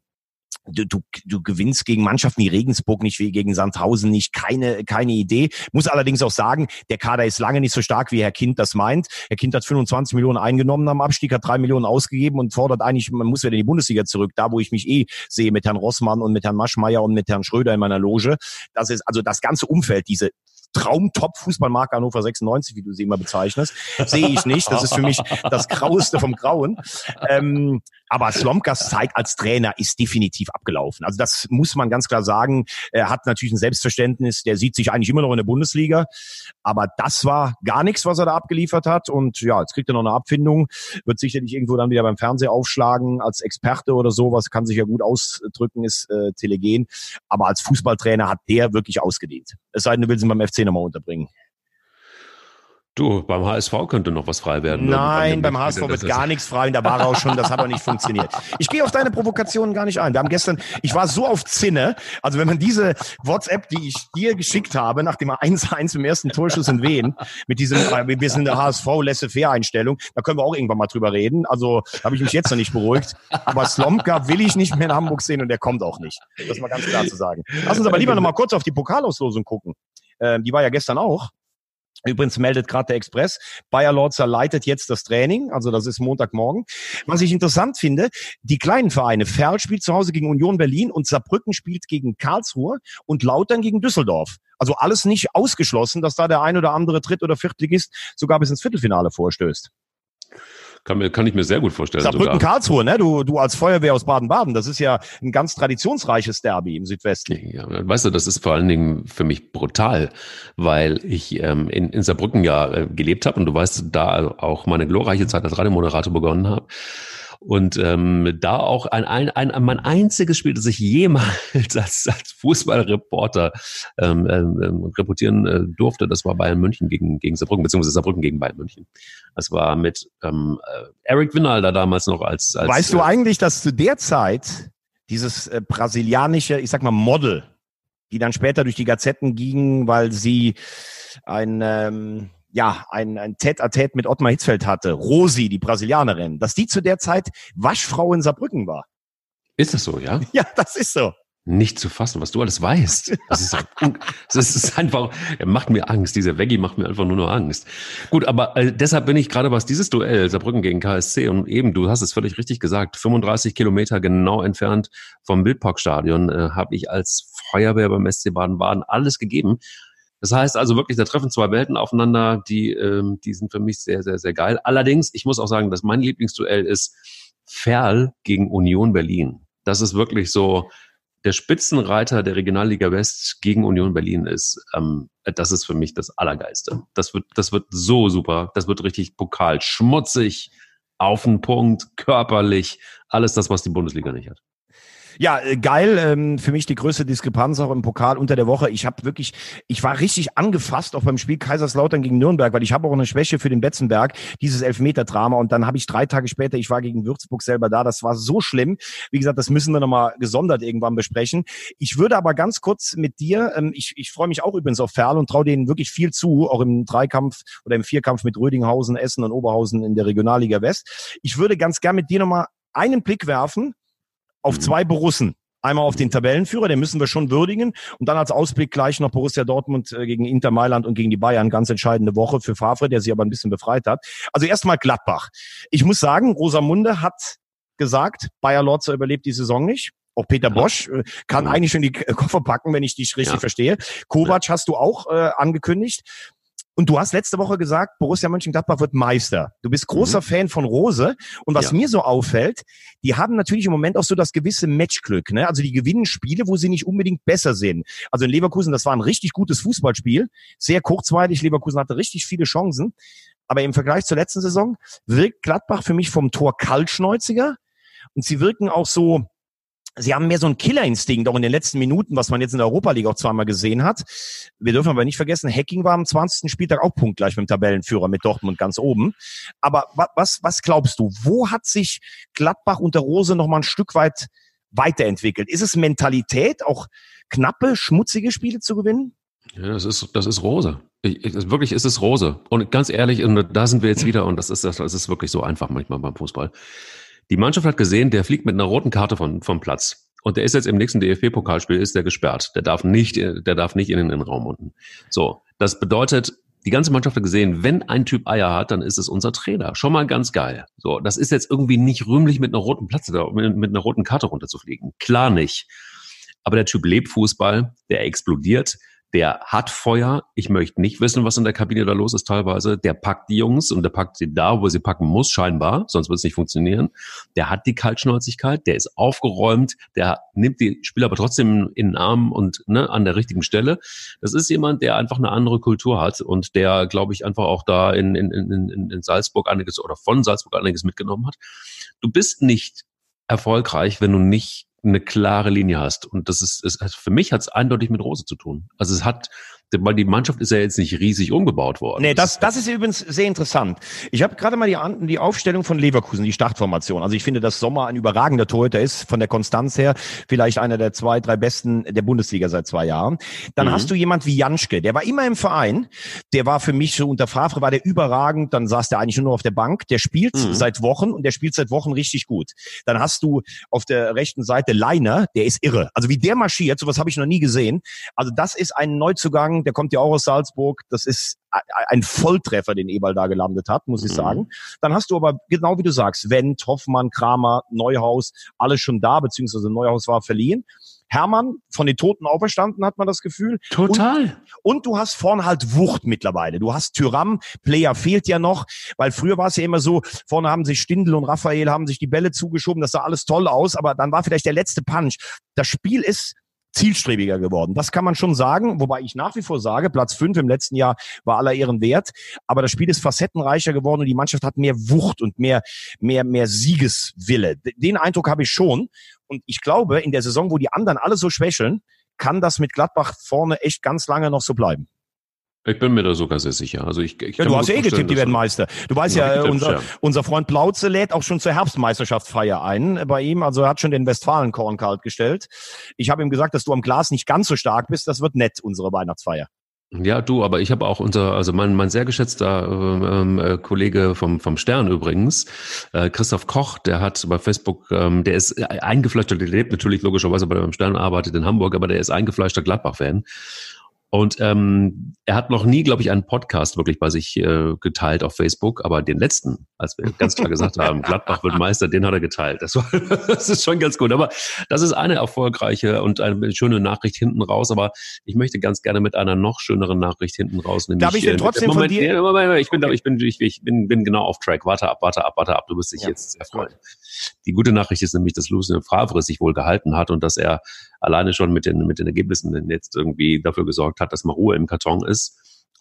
du, du, du gewinnst gegen Mannschaften wie Regensburg nicht, wie gegen Sandhausen nicht, keine, keine Idee. Muss allerdings auch sagen, der Kader ist lange nicht so stark, wie Herr Kind das meint. Herr Kind hat 25 Millionen eingenommen am Abstieg, hat drei Millionen ausgegeben und fordert eigentlich, man muss wieder in die Bundesliga zurück, da wo ich mich eh sehe mit Herrn Rossmann und mit Herrn Maschmeyer und mit Herrn Schröder in meiner Loge. Das ist also das ganze Umfeld, diese Traumtop-Fußballmarke Hannover 96, wie du sie immer bezeichnest, sehe ich nicht. Das ist für mich das Graueste vom Grauen. Ähm, aber Slomkas Zeit als Trainer ist definitiv abgelaufen. Also das muss man ganz klar sagen. Er hat natürlich ein Selbstverständnis, der sieht sich eigentlich immer noch in der Bundesliga. Aber das war gar nichts, was er da abgeliefert hat. Und ja, jetzt kriegt er noch eine Abfindung, wird sicherlich irgendwo dann wieder beim Fernseher aufschlagen als Experte oder sowas, kann sich ja gut ausdrücken, ist äh, telegen. Aber als Fußballtrainer hat der wirklich ausgedehnt. Es sei denn, du willst ihn beim FC nochmal unterbringen. Du, beim HSV könnte noch was frei werden. Nein, beim HSV wird gar nichts frei und da war er auch schon, das hat auch nicht funktioniert. Ich gehe auf deine Provokationen gar nicht ein. Wir haben gestern, ich war so auf Zinne, also wenn man diese WhatsApp, die ich dir geschickt habe, nach dem 1-1 im ersten Torschuss in Wien, mit diesem, äh, wir sind in der HSV Laissez-faire-Einstellung, da können wir auch irgendwann mal drüber reden. Also habe ich mich jetzt noch nicht beruhigt. Aber Slomka will ich nicht mehr in Hamburg sehen und der kommt auch nicht. Das mal ganz klar zu sagen. Lass uns aber lieber noch mal kurz auf die Pokalauslosung gucken. Ähm, die war ja gestern auch. Übrigens meldet gerade der Express, Bayer Lorzer leitet jetzt das Training, also das ist Montagmorgen. Was ich interessant finde, die kleinen Vereine, Ferl spielt zu Hause gegen Union Berlin und Saarbrücken spielt gegen Karlsruhe und Lautern gegen Düsseldorf. Also alles nicht ausgeschlossen, dass da der ein oder andere Dritt- oder Viertligist sogar bis ins Viertelfinale vorstößt. Kann, mir, kann ich mir sehr gut vorstellen. Saarbrücken Karlsruhe, ne? Du, du als Feuerwehr aus Baden-Baden, das ist ja ein ganz traditionsreiches Derby im Südwesten. Ja, weißt du, das ist vor allen Dingen für mich brutal, weil ich ähm, in, in Saarbrücken ja äh, gelebt habe und du weißt, da auch meine glorreiche Zeit als Radiomoderator begonnen habe. Und ähm, da auch ein, ein, ein, mein einziges Spiel, das ich jemals als, als Fußballreporter ähm, ähm, reportieren äh, durfte, das war Bayern München gegen, gegen Saarbrücken, beziehungsweise Saarbrücken gegen Bayern München. Das war mit ähm, äh, Eric Winalda damals noch als, als Weißt du äh, eigentlich, dass zu der Zeit dieses äh, brasilianische, ich sag mal, Model, die dann später durch die Gazetten gingen, weil sie ein ähm, ja, ein, ein Tête-à-Tête mit Ottmar Hitzfeld hatte, Rosi, die Brasilianerin, dass die zu der Zeit Waschfrau in Saarbrücken war. Ist das so, ja? Ja, das ist so. Nicht zu fassen, was du alles weißt. Das ist, das ist einfach, er macht mir Angst. Dieser Veggie macht mir einfach nur noch Angst. Gut, aber äh, deshalb bin ich gerade was dieses Duell Saarbrücken gegen KSC und eben, du hast es völlig richtig gesagt, 35 Kilometer genau entfernt vom Bildparkstadion äh, habe ich als Feuerwehr beim SC Baden-Baden alles gegeben das heißt also wirklich, da treffen zwei Welten aufeinander, die, ähm, die sind für mich sehr, sehr, sehr geil. Allerdings, ich muss auch sagen, dass mein Lieblingsduell ist Ferl gegen Union Berlin. Das ist wirklich so, der Spitzenreiter der Regionalliga West gegen Union Berlin ist, ähm, das ist für mich das Allergeiste. Das wird, das wird so super. Das wird richtig Pokal. Schmutzig, auf den Punkt, körperlich. Alles das, was die Bundesliga nicht hat. Ja, äh, geil. Ähm, für mich die größte Diskrepanz auch im Pokal unter der Woche. Ich habe wirklich, ich war richtig angefasst auch beim Spiel Kaiserslautern gegen Nürnberg, weil ich habe auch eine Schwäche für den Betzenberg, dieses Elfmeter-Drama. Und dann habe ich drei Tage später, ich war gegen Würzburg selber da. Das war so schlimm. Wie gesagt, das müssen wir nochmal gesondert irgendwann besprechen. Ich würde aber ganz kurz mit dir, ähm, ich, ich freue mich auch übrigens auf Ferl und traue denen wirklich viel zu, auch im Dreikampf oder im Vierkampf mit Rödinghausen, Essen und Oberhausen in der Regionalliga West. Ich würde ganz gern mit dir nochmal einen Blick werfen auf mhm. zwei Borussen. Einmal auf den Tabellenführer, den müssen wir schon würdigen. Und dann als Ausblick gleich noch Borussia Dortmund äh, gegen Inter Mailand und gegen die Bayern. Ganz entscheidende Woche für Favre, der sich aber ein bisschen befreit hat. Also erstmal Gladbach. Ich muss sagen, Rosamunde hat gesagt, Bayer Lorzer überlebt die Saison nicht. Auch Peter Bosch äh, kann ja. eigentlich schon die Koffer packen, wenn ich dich richtig ja. verstehe. Kovac ja. hast du auch äh, angekündigt. Und du hast letzte Woche gesagt, Borussia Mönchengladbach wird Meister. Du bist großer mhm. Fan von Rose. Und was ja. mir so auffällt, die haben natürlich im Moment auch so das gewisse Matchglück. Ne? Also die gewinnen Spiele, wo sie nicht unbedingt besser sind. Also in Leverkusen, das war ein richtig gutes Fußballspiel. Sehr kurzweilig. Leverkusen hatte richtig viele Chancen. Aber im Vergleich zur letzten Saison wirkt Gladbach für mich vom Tor kaltschnäuziger. Und sie wirken auch so, Sie haben mehr so einen Killerinstinkt auch in den letzten Minuten, was man jetzt in der Europa League auch zweimal gesehen hat. Wir dürfen aber nicht vergessen, Hacking war am 20. Spieltag auch punktgleich mit dem Tabellenführer mit Dortmund ganz oben. Aber was, was glaubst du? Wo hat sich Gladbach unter Rose noch mal ein Stück weit weiterentwickelt? Ist es Mentalität, auch knappe, schmutzige Spiele zu gewinnen? Ja, das ist, das ist Rose. Ich, ich, wirklich ist es Rose. Und ganz ehrlich, und da sind wir jetzt wieder, und das ist, das ist wirklich so einfach manchmal beim Fußball. Die Mannschaft hat gesehen, der fliegt mit einer roten Karte von, vom Platz. Und der ist jetzt im nächsten DFB-Pokalspiel, ist der gesperrt. Der darf nicht, der darf nicht in den Innenraum unten. So. Das bedeutet, die ganze Mannschaft hat gesehen, wenn ein Typ Eier hat, dann ist es unser Trainer. Schon mal ganz geil. So. Das ist jetzt irgendwie nicht rühmlich mit einer roten Platz, mit, mit einer roten Karte runterzufliegen. Klar nicht. Aber der Typ lebt Fußball, der explodiert der hat Feuer. Ich möchte nicht wissen, was in der Kabine da los ist teilweise. Der packt die Jungs und der packt sie da, wo sie packen muss, scheinbar, sonst wird es nicht funktionieren. Der hat die Kaltschnäuzigkeit, der ist aufgeräumt, der nimmt die Spieler aber trotzdem in den Arm und ne, an der richtigen Stelle. Das ist jemand, der einfach eine andere Kultur hat und der, glaube ich, einfach auch da in, in, in, in Salzburg einiges oder von Salzburg einiges mitgenommen hat. Du bist nicht erfolgreich, wenn du nicht eine klare Linie hast. Und das ist, ist für mich hat es eindeutig mit Rose zu tun. Also es hat weil die Mannschaft ist ja jetzt nicht riesig umgebaut worden. Nee, das, das ist übrigens sehr interessant. Ich habe gerade mal die, die Aufstellung von Leverkusen, die Startformation. Also ich finde, dass Sommer ein überragender Torhüter ist, von der Konstanz her vielleicht einer der zwei, drei besten der Bundesliga seit zwei Jahren. Dann mhm. hast du jemand wie Janschke, der war immer im Verein, der war für mich so unter Favre, war der überragend, dann saß der eigentlich nur auf der Bank, der spielt mhm. seit Wochen und der spielt seit Wochen richtig gut. Dann hast du auf der rechten Seite Leiner, der ist irre. Also wie der marschiert, sowas habe ich noch nie gesehen. Also das ist ein Neuzugang, der kommt ja auch aus Salzburg. Das ist ein Volltreffer, den Eberl da gelandet hat, muss ich mhm. sagen. Dann hast du aber, genau wie du sagst, Wendt, Hoffmann, Kramer, Neuhaus, alles schon da, beziehungsweise Neuhaus war verliehen. Hermann von den Toten auferstanden, hat man das Gefühl. Total. Und, und, du hast vorne halt Wucht mittlerweile. Du hast Tyram, Player fehlt ja noch, weil früher war es ja immer so, vorne haben sich Stindl und Raphael haben sich die Bälle zugeschoben, das sah alles toll aus, aber dann war vielleicht der letzte Punch. Das Spiel ist zielstrebiger geworden. Das kann man schon sagen, wobei ich nach wie vor sage, Platz fünf im letzten Jahr war aller Ehren wert, aber das Spiel ist facettenreicher geworden und die Mannschaft hat mehr Wucht und mehr, mehr, mehr Siegeswille. Den Eindruck habe ich schon und ich glaube, in der Saison, wo die anderen alle so schwächeln, kann das mit Gladbach vorne echt ganz lange noch so bleiben. Ich bin mir da sogar sehr sicher. Also ich, ich ja, du hast ja eh getippt, die werden Meister. Du weißt ja, Tipps, unser, ja. unser Freund Plauze lädt auch schon zur Herbstmeisterschaftsfeier ein bei ihm. Also er hat schon den Westfalenkorn kalt gestellt. Ich habe ihm gesagt, dass du am Glas nicht ganz so stark bist. Das wird nett, unsere Weihnachtsfeier. Ja, du, aber ich habe auch unser, also mein, mein sehr geschätzter ähm, äh, Kollege vom, vom Stern übrigens, äh, Christoph Koch, der hat bei Facebook, ähm, der ist eingefleischter, der lebt natürlich logischerweise bei dem Stern, arbeitet in Hamburg, aber der ist eingefleischter Gladbach-Fan. Und ähm, er hat noch nie, glaube ich, einen Podcast wirklich bei sich äh, geteilt auf Facebook, aber den letzten, als wir ganz klar gesagt haben, Gladbach wird Meister, den hat er geteilt. Das, war, das ist schon ganz gut. Aber das ist eine erfolgreiche und eine schöne Nachricht hinten raus. Aber ich möchte ganz gerne mit einer noch schöneren Nachricht hinten raus. Nämlich, Darf ich denn äh, trotzdem Moment, von dir? Nee, Moment, ich bin, okay. ich bin, ich, ich bin, bin genau auf Track. Warte ab, warte ab, warte ab. Du wirst dich ja, jetzt sehr freuen. Die gute Nachricht ist nämlich, dass Lucien Favre sich wohl gehalten hat und dass er alleine schon mit den, mit den Ergebnissen jetzt irgendwie dafür gesorgt hat, dass mal Ruhe im Karton ist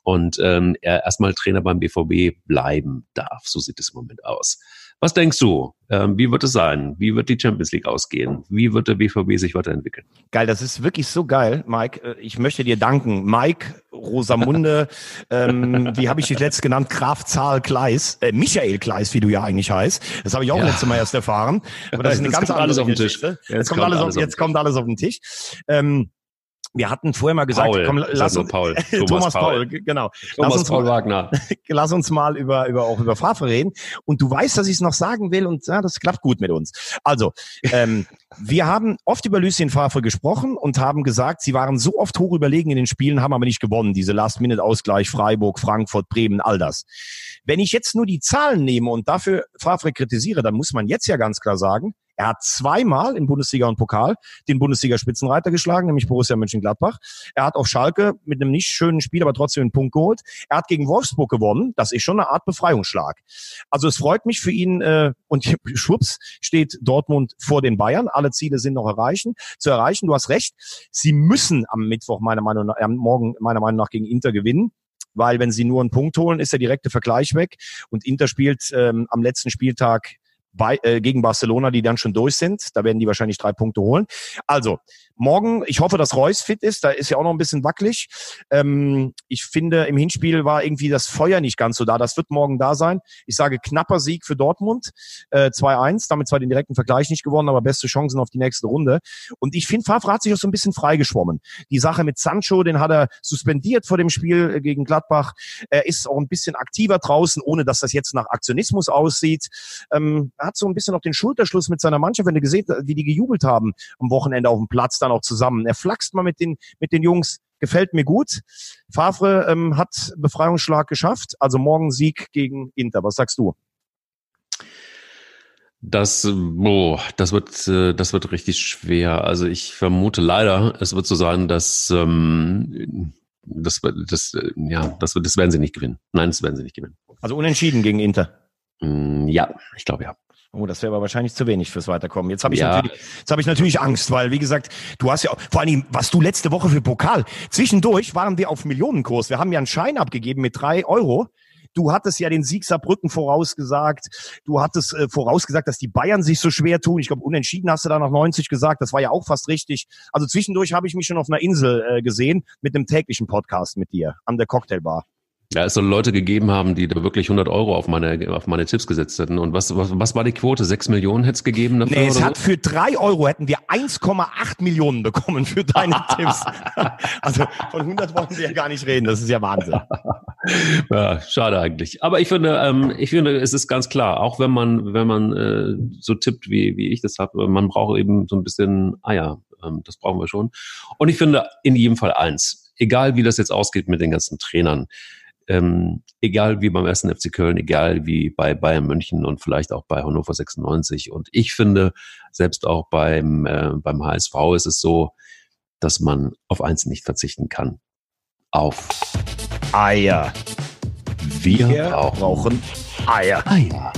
und ähm, er erstmal Trainer beim BVB bleiben darf. So sieht es im Moment aus. Was denkst du? Ähm, wie wird es sein? Wie wird die Champions League ausgehen? Wie wird der BVB sich weiterentwickeln? Geil, das ist wirklich so geil, Mike. Äh, ich möchte dir danken. Mike, Rosamunde, ähm, wie habe ich dich letzt genannt? Graf Zahl Kleis, äh, Michael Kleis, wie du ja eigentlich heißt. Das habe ich auch ja. letztes Mal erst erfahren. Aber das ist eine ganz andere alles auf den Tisch. Jetzt, jetzt, kommt alles auf, jetzt kommt alles auf den Tisch. Ähm, wir hatten vorher mal gesagt, Paul, komm, lass uns, Paul. Thomas, Thomas Paul. Paul, genau. Thomas lass uns Paul mal, Wagner. lass uns mal über, über, auch über Favre reden. Und du weißt, dass ich es noch sagen will und ja, das klappt gut mit uns. Also, ähm, wir haben oft über Lucien Favre gesprochen und haben gesagt, sie waren so oft hoch überlegen in den Spielen, haben aber nicht gewonnen. Diese Last-Minute-Ausgleich, Freiburg, Frankfurt, Bremen, all das. Wenn ich jetzt nur die Zahlen nehme und dafür Favre kritisiere, dann muss man jetzt ja ganz klar sagen, er hat zweimal in Bundesliga und Pokal den Bundesliga-Spitzenreiter geschlagen, nämlich Borussia Mönchengladbach. Er hat auf Schalke mit einem nicht schönen Spiel, aber trotzdem einen Punkt geholt. Er hat gegen Wolfsburg gewonnen. Das ist schon eine Art Befreiungsschlag. Also es freut mich für ihn äh, und schwupps steht Dortmund vor den Bayern. Alle Ziele sind noch erreichen, zu erreichen. Du hast recht. Sie müssen am Mittwoch meiner Meinung nach, äh, morgen meiner Meinung nach gegen Inter gewinnen weil wenn sie nur einen Punkt holen, ist der direkte Vergleich weg. Und Inter spielt ähm, am letzten Spieltag bei, äh, gegen Barcelona, die dann schon durch sind. Da werden die wahrscheinlich drei Punkte holen. Also, morgen, ich hoffe, dass Reus fit ist. Da ist ja auch noch ein bisschen wackelig. Ähm, ich finde, im Hinspiel war irgendwie das Feuer nicht ganz so da. Das wird morgen da sein. Ich sage knapper Sieg für Dortmund. Äh, 2-1. Damit zwar den direkten Vergleich nicht gewonnen, aber beste Chancen auf die nächste Runde. Und ich finde, Favre hat sich auch so ein bisschen freigeschwommen. Die Sache mit Sancho, den hat er suspendiert vor dem Spiel äh, gegen Gladbach. Er ist auch ein bisschen aktiver draußen, ohne dass das jetzt nach Aktionismus aussieht. Ähm, hat so ein bisschen noch den Schulterschluss mit seiner Mannschaft, wenn du gesehen, wie die gejubelt haben am Wochenende auf dem Platz dann auch zusammen. Er flaxt mal mit den, mit den Jungs. Gefällt mir gut. Favre ähm, hat Befreiungsschlag geschafft. Also morgen Sieg gegen Inter. Was sagst du? Das, boah, das wird, äh, das wird richtig schwer. Also ich vermute leider, es wird so sein, dass ähm, das, das, äh, ja, das, das werden sie nicht gewinnen. Nein, das werden sie nicht gewinnen. Also unentschieden gegen Inter. Mm, ja, ich glaube ja. Oh, das wäre aber wahrscheinlich zu wenig fürs Weiterkommen. Jetzt habe ich, ja. natürlich, jetzt hab ich natürlich Angst, weil, wie gesagt, du hast ja, vor allem, was du letzte Woche für Pokal, zwischendurch waren wir auf Millionenkurs. Wir haben ja einen Schein abgegeben mit drei Euro. Du hattest ja den Sieg Saarbrücken vorausgesagt. Du hattest äh, vorausgesagt, dass die Bayern sich so schwer tun. Ich glaube, unentschieden hast du da nach 90 gesagt. Das war ja auch fast richtig. Also zwischendurch habe ich mich schon auf einer Insel äh, gesehen mit einem täglichen Podcast mit dir an der Cocktailbar. Ja, es soll Leute gegeben haben, die da wirklich 100 Euro auf meine, auf meine Tipps gesetzt hätten. Und was, was, was war die Quote? 6 Millionen hätte es gegeben dafür? Nee, es hat für 3 Euro hätten wir 1,8 Millionen bekommen für deine Tipps. also von 100 wollen wir ja gar nicht reden. Das ist ja Wahnsinn. ja, schade eigentlich. Aber ich finde, ähm, ich finde, es ist ganz klar, auch wenn man, wenn man äh, so tippt, wie, wie ich das habe, man braucht eben so ein bisschen Eier. Ähm, das brauchen wir schon. Und ich finde in jedem Fall eins. Egal wie das jetzt ausgeht mit den ganzen Trainern ähm, egal wie beim ersten FC Köln, egal wie bei Bayern München und vielleicht auch bei Hannover 96. Und ich finde, selbst auch beim, äh, beim HSV ist es so, dass man auf eins nicht verzichten kann. Auf Eier. Wir, Wir brauchen Eier. Eier.